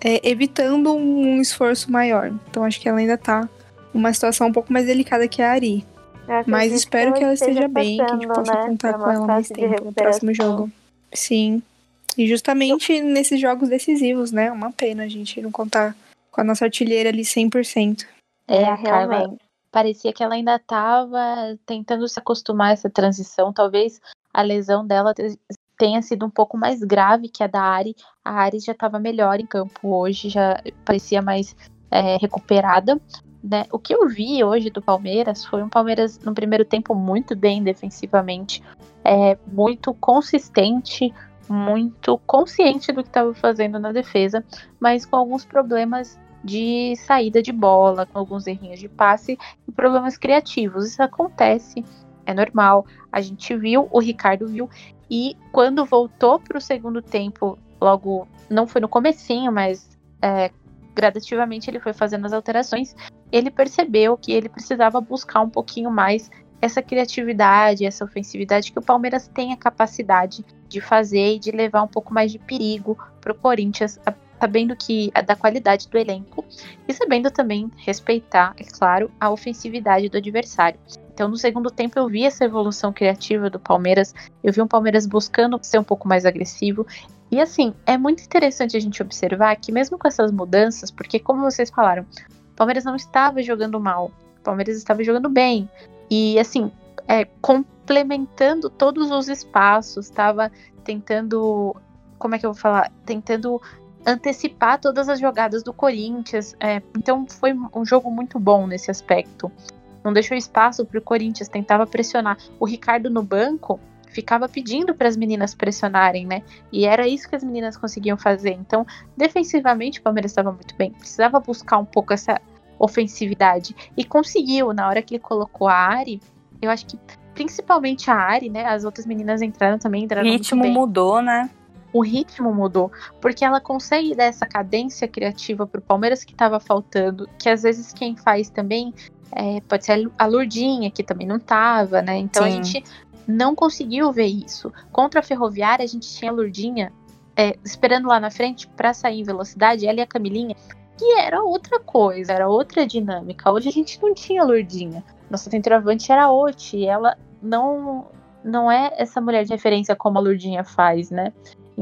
é, evitando um esforço maior. Então acho que ela ainda tá numa situação um pouco mais delicada que a Ari. É, Mas espero que ela esteja bem, que a gente possa né? contar com ela mais tempo no próximo jogo. Sim. E justamente nesses jogos decisivos, né? Uma pena a gente não contar com a nossa artilheira ali 100%. É, a Carla, parecia que ela ainda estava tentando se acostumar a essa transição. Talvez a lesão dela tenha sido um pouco mais grave que a da Ari. A Ari já estava melhor em campo hoje, já parecia mais é, recuperada. Né? O que eu vi hoje do Palmeiras foi um Palmeiras no primeiro tempo muito bem defensivamente, é, muito consistente, muito consciente do que estava fazendo na defesa, mas com alguns problemas de saída de bola, com alguns errinhos de passe e problemas criativos. Isso acontece, é normal. A gente viu, o Ricardo viu, e quando voltou para o segundo tempo, logo, não foi no comecinho, mas é, gradativamente ele foi fazendo as alterações, ele percebeu que ele precisava buscar um pouquinho mais essa criatividade, essa ofensividade que o Palmeiras tem a capacidade de fazer e de levar um pouco mais de perigo para o Corinthians, sabendo que da qualidade do elenco e sabendo também respeitar, é claro, a ofensividade do adversário. Então, no segundo tempo, eu vi essa evolução criativa do Palmeiras. Eu vi um Palmeiras buscando ser um pouco mais agressivo. E assim, é muito interessante a gente observar que, mesmo com essas mudanças, porque, como vocês falaram, o Palmeiras não estava jogando mal, o Palmeiras estava jogando bem. E assim, é, complementando todos os espaços, estava tentando. Como é que eu vou falar? Tentando antecipar todas as jogadas do Corinthians. É, então foi um jogo muito bom nesse aspecto. Não deixou espaço para o Corinthians, tentava pressionar. O Ricardo no banco ficava pedindo para as meninas pressionarem, né? E era isso que as meninas conseguiam fazer. Então, defensivamente, o Palmeiras estava muito bem. Precisava buscar um pouco essa ofensividade. E conseguiu, na hora que ele colocou a Ari, eu acho que principalmente a Ari, né? As outras meninas entraram também, entraram O ritmo mudou, né? O ritmo mudou, porque ela consegue dar essa cadência criativa pro Palmeiras que estava faltando, que às vezes quem faz também é, pode ser a Lurdinha, que também não tava, né? Então Sim. a gente não conseguiu ver isso. Contra a Ferroviária, a gente tinha a Lurdinha é, esperando lá na frente para sair em velocidade, ela e a Camilinha que era outra coisa, era outra dinâmica. Hoje a gente não tinha Lourdinha. Nossa centroavante era a Oti, ela não não é essa mulher de referência como a Lourdinha faz, né?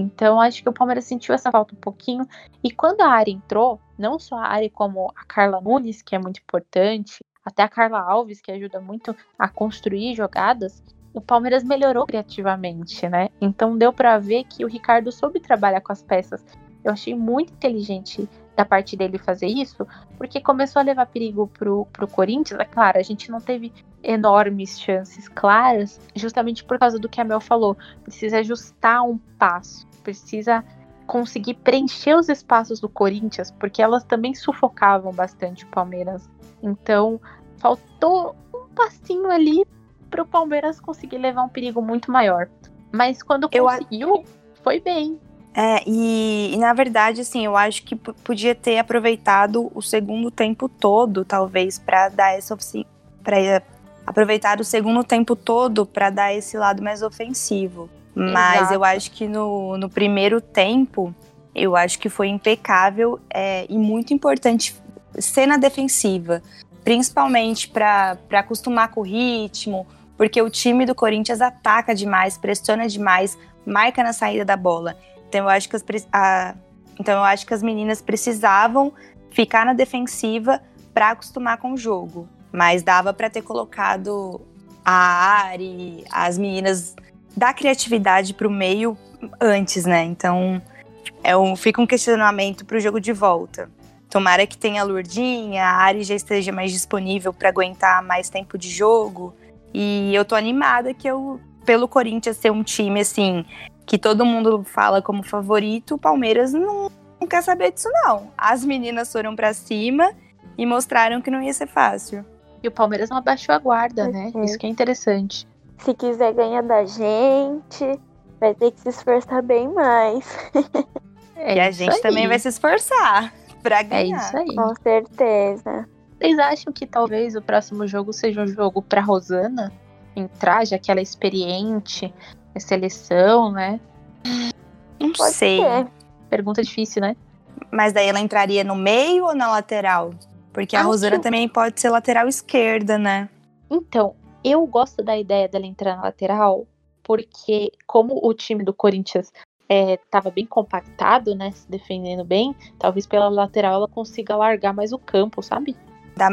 Então acho que o Palmeiras sentiu essa falta um pouquinho. E quando a Ari entrou, não só a Ari como a Carla Nunes, que é muito importante, até a Carla Alves, que ajuda muito a construir jogadas, o Palmeiras melhorou criativamente, né? Então deu para ver que o Ricardo soube trabalhar com as peças. Eu achei muito inteligente da parte dele fazer isso, porque começou a levar perigo pro, pro Corinthians. É claro, a gente não teve enormes chances claras, justamente por causa do que a Mel falou. Precisa ajustar um passo, precisa conseguir preencher os espaços do Corinthians, porque elas também sufocavam bastante o Palmeiras. Então, faltou um passinho ali para o Palmeiras conseguir levar um perigo muito maior. Mas quando conseguiu, Eu... foi bem. É, e, e, na verdade, assim, eu acho que podia ter aproveitado o segundo tempo todo, talvez, para dar essa para aproveitar o segundo tempo todo para dar esse lado mais ofensivo. Mas Exato. eu acho que no, no primeiro tempo, eu acho que foi impecável é, e muito importante ser na defensiva, principalmente para acostumar com o ritmo, porque o time do Corinthians ataca demais, pressiona demais, marca na saída da bola. Então eu acho que as, a, então eu acho que as meninas precisavam ficar na defensiva para acostumar com o jogo, mas dava para ter colocado a Ari, as meninas da criatividade para o meio antes, né? Então é um, fica um questionamento para o jogo de volta. Tomara que tenha a Lurdinha, a Ari já esteja mais disponível para aguentar mais tempo de jogo. E eu tô animada que eu, pelo Corinthians ser um time assim que todo mundo fala como favorito, o Palmeiras não, não quer saber disso, não. As meninas foram para cima e mostraram que não ia ser fácil. E o Palmeiras não abaixou a guarda, né? Uhum. Isso que é interessante. Se quiser ganhar da gente, vai ter que se esforçar bem mais. É e a gente aí. também vai se esforçar pra ganhar. É isso aí. Com certeza. Vocês acham que talvez o próximo jogo seja um jogo pra Rosana entrar, já que ela é experiente, seleção, né? Não Pode sei. Ser. Pergunta difícil, né? Mas daí ela entraria no meio ou na lateral? Porque a Rosana também pode ser lateral esquerda, né? Então, eu gosto da ideia dela entrar na lateral, porque como o time do Corinthians estava é, bem compactado, né? Se defendendo bem, talvez pela lateral ela consiga largar mais o campo, sabe?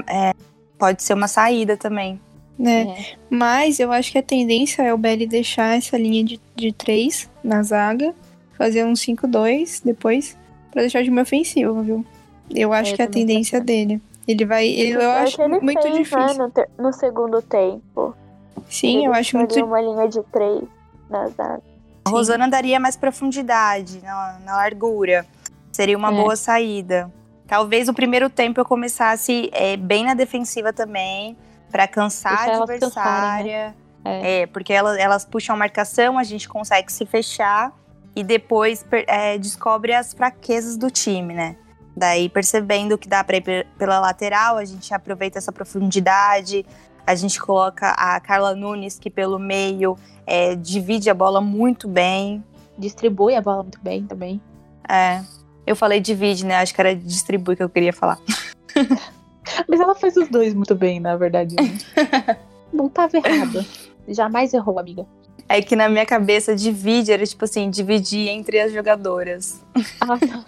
é, pode ser uma saída também. né? É. Mas eu acho que a tendência é o Belly deixar essa linha de, de três na zaga, fazer um 5-2 depois, pra deixar de meio ofensivo, viu? Eu acho Eu que é a tendência dele. Ele vai. ele- eu acho ele muito fez, né, difícil. no, ter- no segundo tempo. Sim, Ele eu acho muito. uma linha de três na zaga. A Rosana daria mais profundidade na, na largura. Seria uma É. boa saída. Talvez o primeiro tempo eu começasse é, bem na defensiva também, pra cansar Deixar a elas adversária. É. É, porque elas, elas puxam a marcação, a gente consegue se fechar e depois é, descobre as fraquezas do time, né? Daí, percebendo que dá pra ir pe- pela lateral, a gente aproveita essa profundidade, a gente coloca a Carla Nunes, que pelo meio é, divide a bola muito bem. Distribui a bola muito bem também. É, eu falei divide, né? Acho que era distribui que eu queria falar. Mas ela faz os dois muito bem, na verdade. né? Não tava errada. Jamais errou, amiga. É que na minha cabeça, divide era tipo assim, dividir entre as jogadoras. Ah, tá.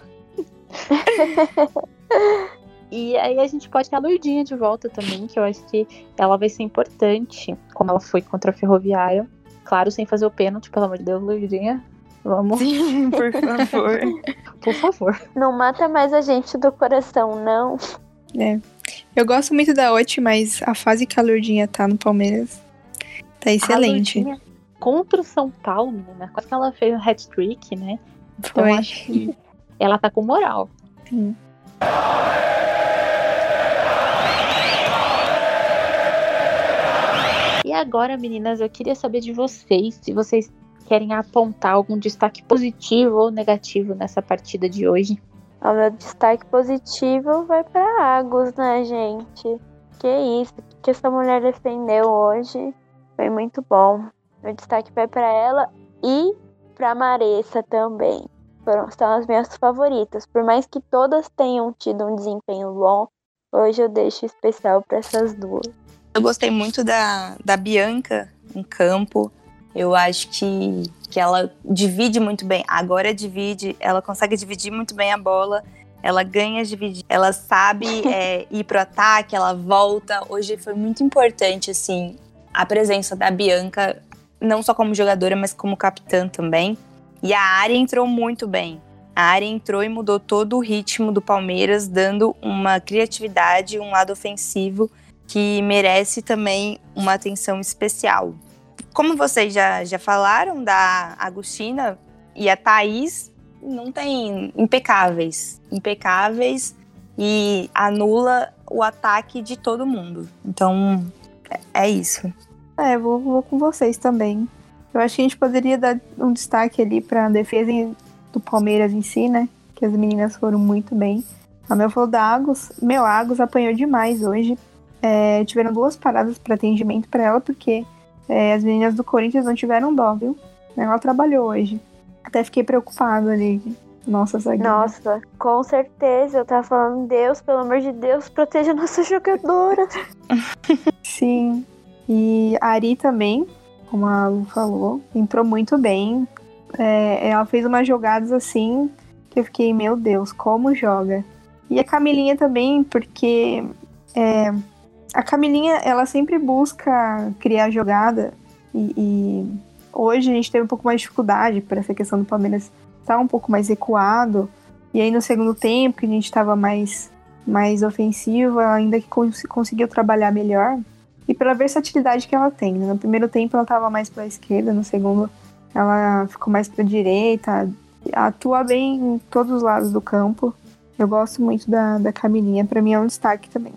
E aí a gente pode ter a Lourdinha de volta também, que eu acho que ela vai ser importante, como ela foi contra a Ferroviária. Claro, sem fazer o pênalti, pelo amor de Deus, Lourdinha. Vamos, Sim, por favor. por favor. Não mata mais a gente do coração, não. Eu gosto muito da Oti, mas a fase que a Lourdinha tá no Palmeiras tá excelente. A Lourdinha contra o São Paulo, menina. Quase que ela fez um hat-trick, né? Então Foi. acho que ela tá com moral. Sim. E agora, meninas, eu queria saber de vocês se vocês querem apontar algum destaque positivo ou negativo nessa partida de hoje. O meu destaque positivo vai pra Agus, né, gente? Que isso, o que essa mulher defendeu hoje foi muito bom. Meu destaque vai pra ela e pra Maressa também. Foram, são as minhas favoritas. Por mais que todas tenham tido um desempenho bom, hoje eu deixo especial pra essas duas. Eu gostei muito da, da Bianca em campo. Eu acho que, que ela divide muito bem. Agora divide, ela consegue dividir muito bem a bola. Ela ganha dividir, ela sabe é, ir pro ataque, ela volta. Hoje foi muito importante, assim, a presença da Bianca, não só como jogadora, mas como capitã também. E a área entrou muito bem. A área entrou e mudou todo o ritmo do Palmeiras, dando uma criatividade, um lado ofensivo que merece também uma atenção especial. Como vocês já, já falaram da Agostina e a Thaís, não tem impecáveis. Impecáveis e anula o ataque de todo mundo. Então, é- é isso. É, vou, vou com vocês também. Eu acho que a gente poderia dar um destaque ali pra defesa em- do Palmeiras em si, né? Que as meninas foram muito bem. A meu falou da Agus. Meu, a Agus apanhou demais hoje. É, tiveram duas paradas para atendimento para ela, porque é, as meninas do Corinthians não tiveram dó, viu? Ela trabalhou hoje. Até fiquei preocupado ali. Nossa, zagueira. Nossa, com certeza. Eu tava falando, Deus, pelo amor de Deus, proteja nossas jogadoras. Sim. E a Ari também, como a Lu falou, entrou muito bem. É, ela fez umas jogadas assim que eu fiquei, meu Deus, como joga. E a Camilinha também, porque é, a Camilinha, ela sempre busca criar jogada e, e hoje a gente teve um pouco mais de dificuldade por essa questão do Palmeiras estar um pouco mais recuado. E aí no segundo tempo, que a gente estava mais, mais ofensivo, ela ainda que cons- conseguiu trabalhar melhor. E pela versatilidade que ela tem. né? No primeiro tempo ela estava mais para a esquerda, no segundo ela ficou mais para a direita, atua bem em todos os lados do campo. Eu gosto muito da, da Camilinha, para mim é um destaque também.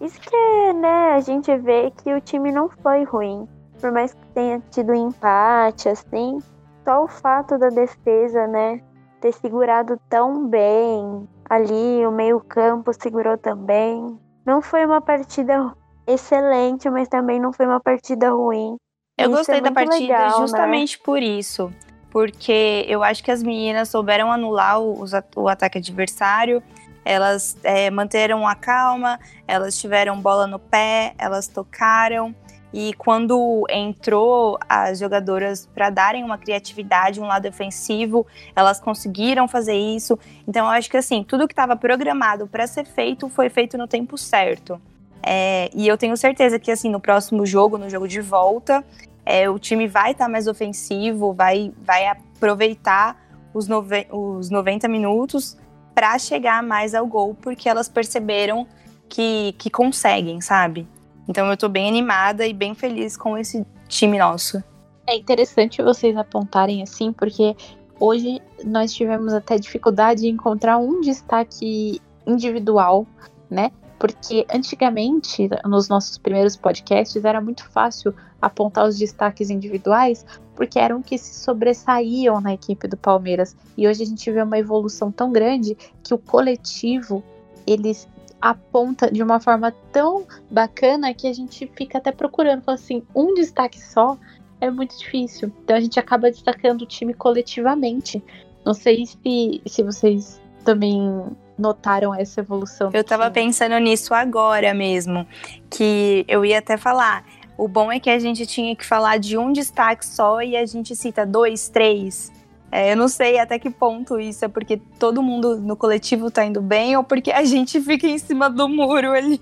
Isso que, né, a gente vê que o time não foi ruim. Por mais que tenha tido empate, assim, só o fato da defesa, né, ter segurado tão bem ali, o meio-campo segurou também. Não foi uma partida excelente, mas também não foi uma partida ruim. Eu Isso é gostei da muito partida legal, né? justamente por isso. Porque eu acho que as meninas souberam anular o, o ataque adversário. Elas é, manteram a calma, elas tiveram bola no pé, elas tocaram. E quando entrou as jogadoras para darem uma criatividade, um lado ofensivo, elas conseguiram fazer isso. Então eu acho que assim, tudo que estava programado para ser feito foi feito no tempo certo. É, e eu tenho certeza que, assim, no próximo jogo, no jogo de volta, é, o time vai estar tá mais ofensivo, vai, vai aproveitar os, nove, os 90 minutos para chegar mais ao gol, porque elas perceberam que, que conseguem, sabe? Então eu tô bem animada e bem feliz com esse time nosso. É interessante vocês apontarem assim, porque hoje nós tivemos até dificuldade em encontrar um destaque individual, né? Porque antigamente, nos nossos primeiros podcasts, era muito fácil apontar os destaques individuais, porque eram que se sobressaíam na equipe do Palmeiras. E hoje a gente vê uma evolução tão grande que o coletivo eles aponta de uma forma tão bacana que a gente fica até procurando, assim, um destaque só é muito difícil. Então a gente acaba destacando o time coletivamente. Não sei se, se vocês também notaram essa evolução. Eu tava pensando nisso agora mesmo, que eu ia até falar. O bom é que a gente tinha que falar de um destaque só e a gente cita dois, três. É, eu não sei até que ponto isso é porque todo mundo no coletivo tá indo bem ou porque a gente fica em cima do muro ali.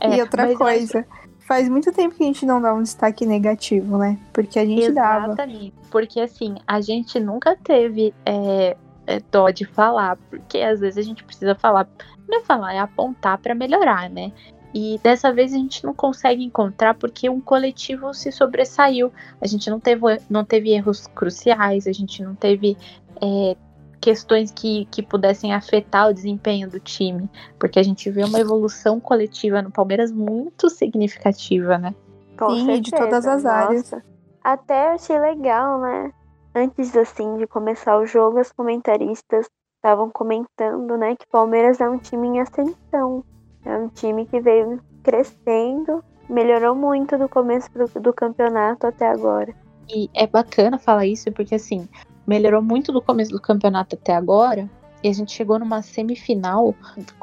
É, e outra coisa, faz muito tempo que a gente não dá um destaque negativo, né? Porque a gente Exatamente. dava. Porque assim, a gente nunca teve é, é, dó de falar, porque às vezes a gente precisa falar, não é falar, é apontar para melhorar, né? E dessa vez a gente não consegue encontrar porque um coletivo se sobressaiu. A gente não teve, não teve erros cruciais, a gente não teve é, questões que, que pudessem afetar o desempenho do time. Porque a gente vê uma evolução coletiva no Palmeiras muito significativa, né? Com Sim, certeza, de todas as nossa. áreas. Até achei legal, né? Antes assim de começar o jogo, as comentaristas estavam comentando, né, que Palmeiras é um time em ascensão. É um time que veio crescendo, melhorou muito do começo do, do campeonato até agora. E é bacana falar isso porque assim, melhorou muito do começo do campeonato até agora. E a gente chegou numa semifinal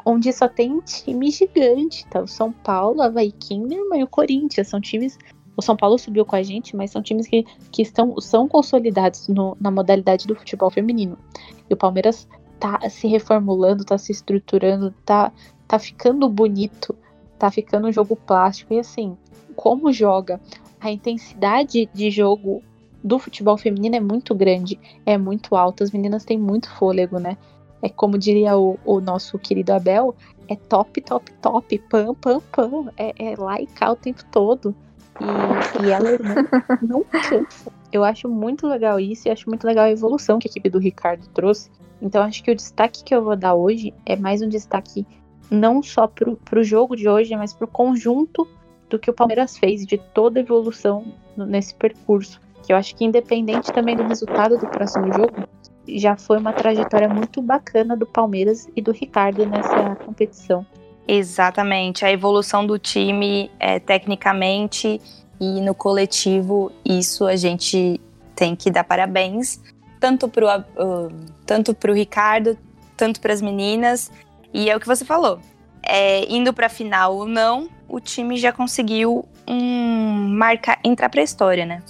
onde só tem time gigante, tá? O São Paulo, Havaí Kinderman e o Corinthians. São times. O São Paulo subiu com a gente, mas são times que, que estão, são consolidados no, na modalidade do futebol feminino. E o Palmeiras tá se reformulando, tá se estruturando, tá, tá ficando bonito, tá ficando um jogo plástico. E assim, como joga, a intensidade de jogo do futebol feminino é muito grande, é muito alta. As meninas têm muito fôlego, né? É como diria o, o nosso querido Abel, é top, top, top, pam, pam, pam. É, é lá e cá o tempo todo. E, e elas não. Eu acho muito legal isso e acho muito legal a evolução que a equipe do Ricardo trouxe. Então acho que o destaque que eu vou dar hoje é mais um destaque não só pro, pro jogo de hoje, mas pro conjunto do que o Palmeiras fez, de toda a evolução nesse percurso. Que eu acho que independente também do resultado do próximo jogo, já foi uma trajetória muito bacana do Palmeiras e do Ricardo nessa competição. Exatamente. A evolução do time é, tecnicamente e no coletivo, isso a gente tem que dar parabéns. Tanto pro, uh, tanto pro Ricardo, tanto para as meninas. E é o que você falou. É, indo para a final ou não, o time já conseguiu um, marcar, entrar para a história, né?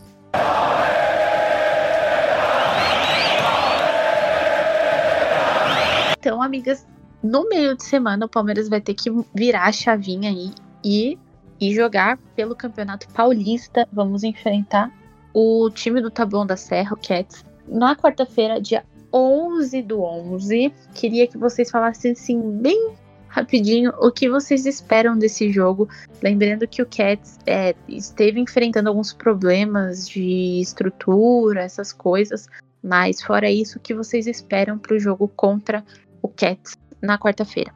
Então, amigas, no meio de semana o Palmeiras vai ter que virar a chavinha aí e, e jogar pelo Campeonato Paulista. Vamos enfrentar o time do Taboão da Serra, o Cats, na quarta-feira, dia 11 do 11. Queria que vocês falassem assim, bem rapidinho, o que vocês esperam desse jogo. Lembrando que o Cats é, esteve enfrentando alguns problemas de estrutura, essas coisas. Mas fora isso, o que vocês esperam para o jogo contra o Cats na quarta-feira?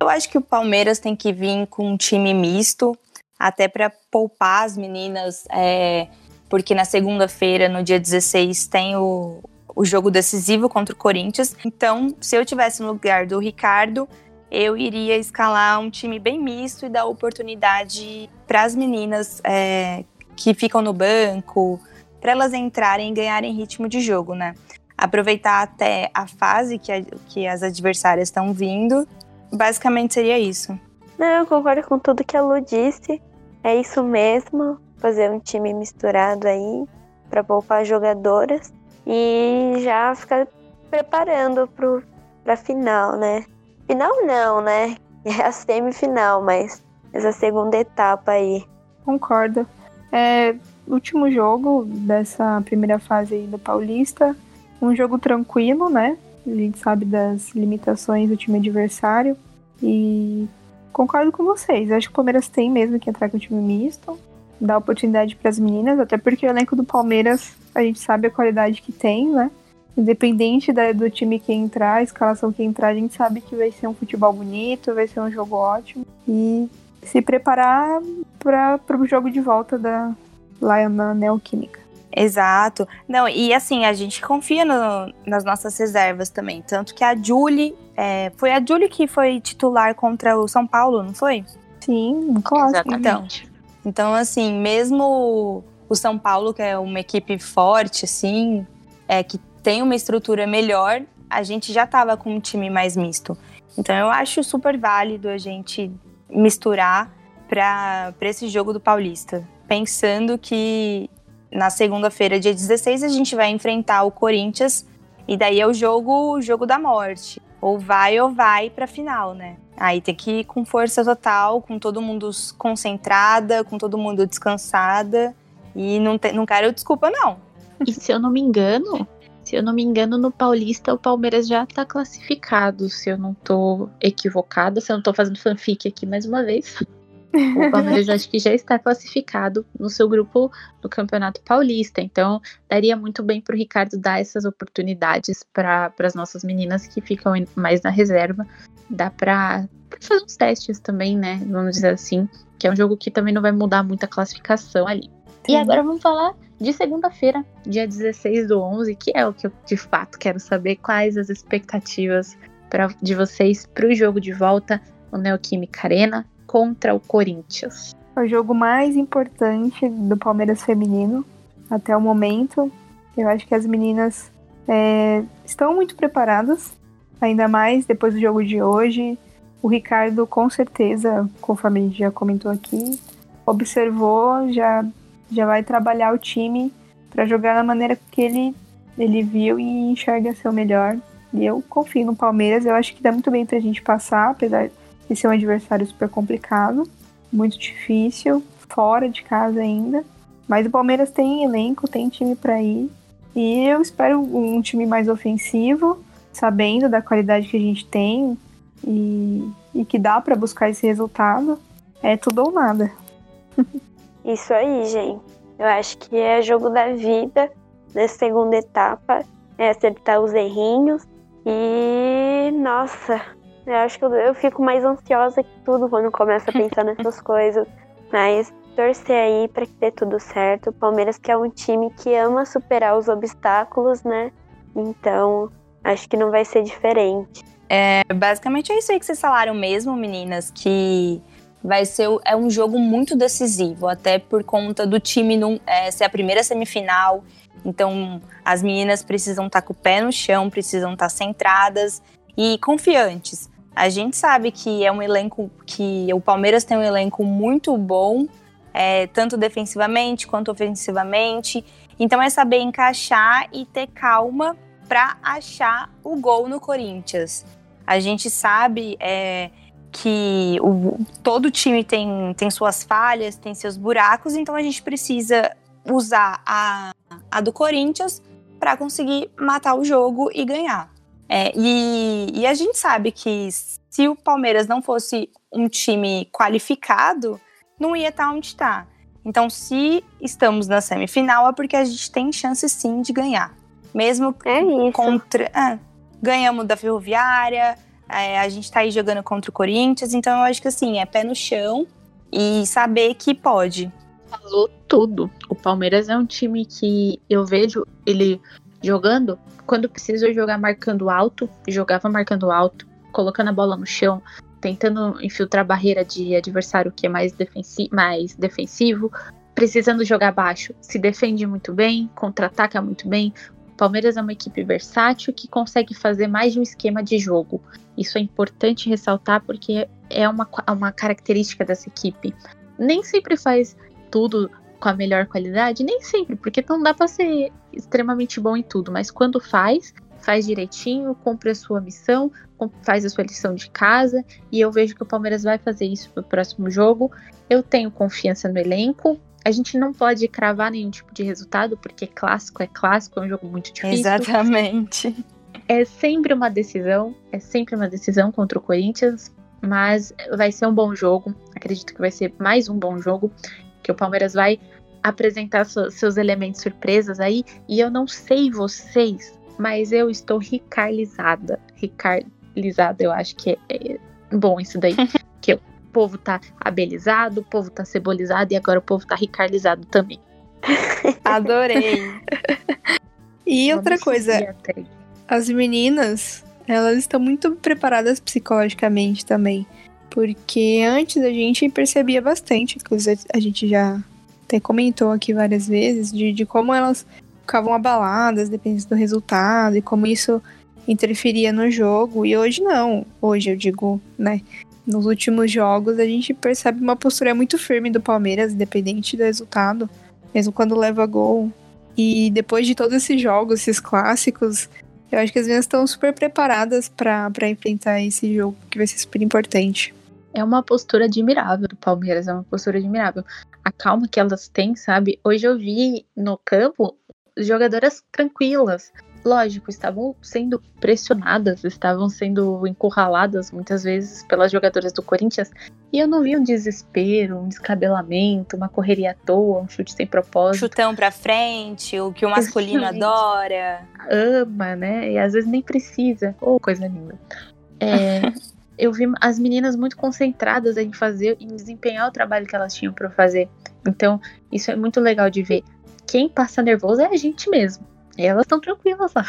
Eu acho que o Palmeiras tem que vir com um time misto, até para poupar as meninas, é, porque na segunda-feira, no dia 16, tem o, o jogo decisivo contra o Corinthians. Então, se eu tivesse no lugar do Ricardo, eu iria escalar um time bem misto e dar oportunidade para as meninas é, que ficam no banco, para elas entrarem e ganharem ritmo de jogo, né? Aproveitar até a fase que, a- que as adversárias estão vindo. Basicamente seria isso. Não, eu concordo com tudo que a Lu disse. É isso mesmo. Fazer um time misturado aí para poupar jogadoras e já ficar preparando pro, pra final, né? Final não, né? é a semifinal, mas essa segunda etapa aí. Concordo. É, último jogo dessa primeira fase aí do Paulista, um jogo tranquilo, né? A gente sabe das limitações do time adversário e concordo com vocês. Acho que o Palmeiras tem mesmo que entrar com o time misto, dar oportunidade para as meninas, até porque o elenco do Palmeiras a gente sabe a qualidade que tem, né? Independente da, do time que entrar, a escalação que entrar, a gente sabe que vai ser um futebol bonito, vai ser um jogo ótimo. E se preparar para o jogo de volta da, lá na Neoquímica. Exato. Não, e assim, a gente confia no, nas nossas reservas também. Tanto que a Julie. É, foi a Julie que foi titular contra o São Paulo, não foi? Sim, claro. Exatamente. Então, então, assim, mesmo o São Paulo, que é uma equipe forte, assim, é, que tem uma estrutura melhor, a gente já estava com um time mais misto. Então eu acho super válido a gente misturar para esse jogo do Paulista. Pensando que na segunda-feira, dia 16, a gente vai enfrentar o Corinthians e daí é o jogo, o jogo da morte. Ou vai ou vai para final, né? Aí tem que ir com força total, com todo mundo concentrada, com todo mundo descansada. E não, te, não quero desculpa, não. E se eu não me engano, se eu não me engano, no Paulista o Palmeiras já tá classificado, se eu não tô equivocada, se eu não tô fazendo fanfic aqui mais uma vez. O Palmeiras acho que já está classificado no seu grupo do Campeonato Paulista. Então, daria muito bem para o Ricardo dar essas oportunidades para as nossas meninas que ficam mais na reserva. Dá para fazer uns testes também, né? Vamos dizer assim. Que é um jogo que também não vai mudar muito a classificação ali. E agora vamos falar de segunda-feira, dia 16 do 11, que é o que eu de fato quero saber quais as expectativas pra, de vocês para o jogo de volta, o Neoquímica Arena, contra o Corinthians. O jogo mais importante do Palmeiras feminino até o momento. Eu acho que as meninas é, estão muito preparadas, ainda mais depois do jogo de hoje. O Ricardo, com certeza, conforme a gente já comentou aqui, observou, já já vai trabalhar o time para jogar da maneira que ele, ele viu e enxerga ser o melhor. E eu confio no Palmeiras, eu acho que dá muito bem pra gente passar, apesar de ser um adversário super complicado, muito difícil, fora de casa ainda. Mas o Palmeiras tem elenco, tem time para ir. E eu espero um time mais ofensivo, sabendo da qualidade que a gente tem e, e que dá para buscar esse resultado. É tudo ou nada. Isso aí, gente. Eu acho que é jogo da vida nessa segunda etapa. É acertar os errinhos. E, nossa, eu acho que eu, eu fico mais ansiosa que tudo quando começo a pensar nessas coisas. Mas torcer aí para que dê tudo certo. O Palmeiras que é um time que ama superar os obstáculos, né? Então, acho que não vai ser diferente. É, basicamente é isso aí que vocês falaram mesmo, meninas, que vai ser é um jogo muito decisivo, até por conta do time não, é, ser a primeira semifinal. Então, as meninas precisam estar tá com o pé no chão, precisam estar tá centradas e confiantes. A gente sabe que é um elenco que o Palmeiras tem um elenco muito bom, é, tanto defensivamente quanto ofensivamente. Então é saber encaixar e ter calma para achar o gol no Corinthians. A gente sabe é, que o, todo time tem, tem suas falhas, tem seus buracos, então a gente precisa usar a, a do Corinthians para conseguir matar o jogo e ganhar. É, e, e, a gente sabe que se o Palmeiras não fosse um time qualificado, não ia estar tá onde está. Então, se estamos na semifinal, é porque a gente tem chance sim de ganhar. Mesmo é contra. É, ganhamos da Ferroviária, é, a gente tá aí jogando contra o Corinthians, então eu acho que assim, é pé no chão e saber que pode. Falou tudo. O Palmeiras é um time que eu vejo ele jogando quando precisa jogar marcando alto, jogava marcando alto, colocando a bola no chão, tentando infiltrar a barreira de adversário que é mais, defensi mais defensivo, precisando jogar baixo, se defende muito bem, contra-ataca muito bem. Palmeiras é uma equipe versátil que consegue fazer mais de um esquema de jogo. Isso é importante ressaltar porque é uma, uma característica dessa equipe. Nem sempre faz tudo com a melhor qualidade, nem sempre, porque não dá para ser extremamente bom em tudo, mas quando faz, faz direitinho, cumpre a sua missão, faz a sua lição de casa, e eu vejo que o Palmeiras vai fazer isso no próximo jogo. Eu tenho confiança no elenco. A gente não pode cravar nenhum tipo de resultado, porque clássico é clássico, é um jogo muito difícil. Exatamente. É sempre uma decisão, é sempre uma decisão contra o Corinthians, mas vai ser um bom jogo. Acredito que vai ser mais um bom jogo, que o Palmeiras vai apresentar seus elementos surpresas aí. E eu não sei vocês, mas eu estou ricarlizada. Ricarlizada, eu acho que é, é bom isso daí. que o povo tá abelizado, o povo tá cebolizado e agora o povo tá ricarlizado também. Adorei. e outra coisa, as meninas, elas estão muito preparadas psicologicamente também. Porque antes a gente percebia bastante, inclusive a gente já até comentou aqui várias vezes, de, de como elas ficavam abaladas dependendo do resultado e como isso interferia no jogo. E hoje não. Hoje eu digo, né? Nos últimos jogos a gente percebe uma postura muito firme do Palmeiras, independente do resultado, mesmo quando leva gol. E depois de todos esses jogos, esses clássicos, eu acho que as meninas estão super preparadas para enfrentar esse jogo que vai ser super importante é uma postura admirável do Palmeiras, é uma postura admirável. A calma que elas têm, sabe? Hoje eu vi no campo jogadoras tranquilas. Lógico, estavam sendo pressionadas, estavam sendo encurraladas muitas vezes pelas jogadoras do Corinthians. E eu não vi um desespero, um descabelamento, uma correria à toa, um chute sem propósito. Chutão pra frente, o que o masculino Exatamente. adora. Ama, né? E às vezes nem precisa. Oh, coisa linda. É, eu vi as meninas muito concentradas em fazer, em desempenhar o trabalho que elas tinham para fazer. Então, isso é muito legal de ver. Quem passa nervoso é a gente mesmo. E elas estão tranquilas lá.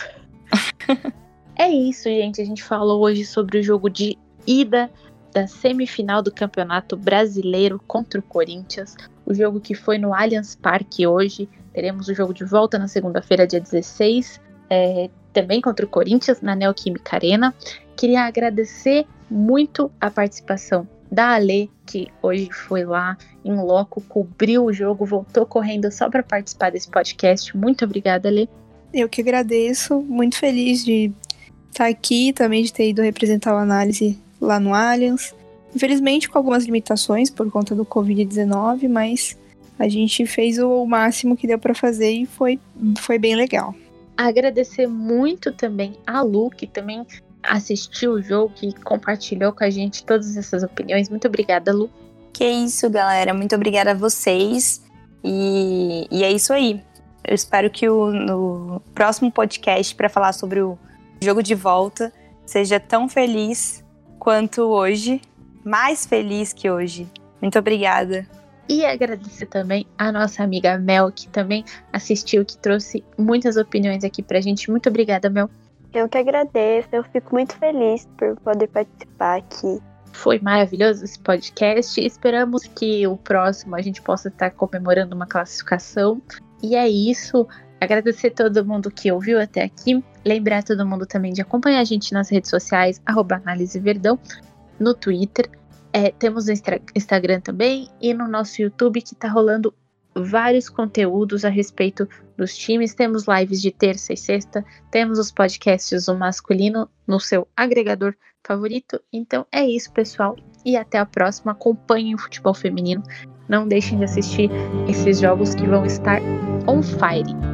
é isso, gente. A gente falou hoje sobre o jogo de ida da semifinal do Campeonato Brasileiro contra o Corinthians. O jogo que foi no Allianz Parque hoje. Teremos o jogo de volta na segunda-feira, dia 16. É, também contra o Corinthians, na Neoquímica Arena. Queria agradecer muito a participação da Ale, que hoje foi lá em loco, cobriu o jogo, voltou correndo só para participar desse podcast. Muito obrigada, Ale. Eu que agradeço, muito feliz de estar aqui, também de ter ido representar o análise lá no Allianz. Infelizmente com algumas limitações por conta do Covid-19, mas a gente fez o máximo que deu para fazer e foi, foi bem legal. Agradecer muito também a Lu, que também assistiu o jogo e compartilhou com a gente todas essas opiniões. Muito obrigada, Lu. Que isso, galera. Muito obrigada a vocês. E, e é isso aí. Eu espero que o, no próximo podcast para falar sobre o jogo de volta seja tão feliz quanto hoje, mais feliz que hoje. Muito obrigada. E agradecer também a nossa amiga Mel, que também assistiu, que trouxe muitas opiniões aqui pra gente. Muito obrigada, Mel. Eu que agradeço, eu fico muito feliz por poder participar aqui. Foi maravilhoso esse podcast. Esperamos que o próximo a gente possa estar comemorando uma classificação. E é isso. Agradecer todo mundo que ouviu até aqui. Lembrar todo mundo também de acompanhar a gente nas redes sociais, arroba Análise Verdão, no Twitter. É, temos no Instagram também e no nosso YouTube que está rolando vários conteúdos a respeito dos times. Temos lives de terça e sexta, temos os podcasts do masculino no seu agregador favorito. Então é isso, pessoal. E até a próxima. Acompanhem o futebol feminino. Não deixem de assistir esses jogos que vão estar on fire.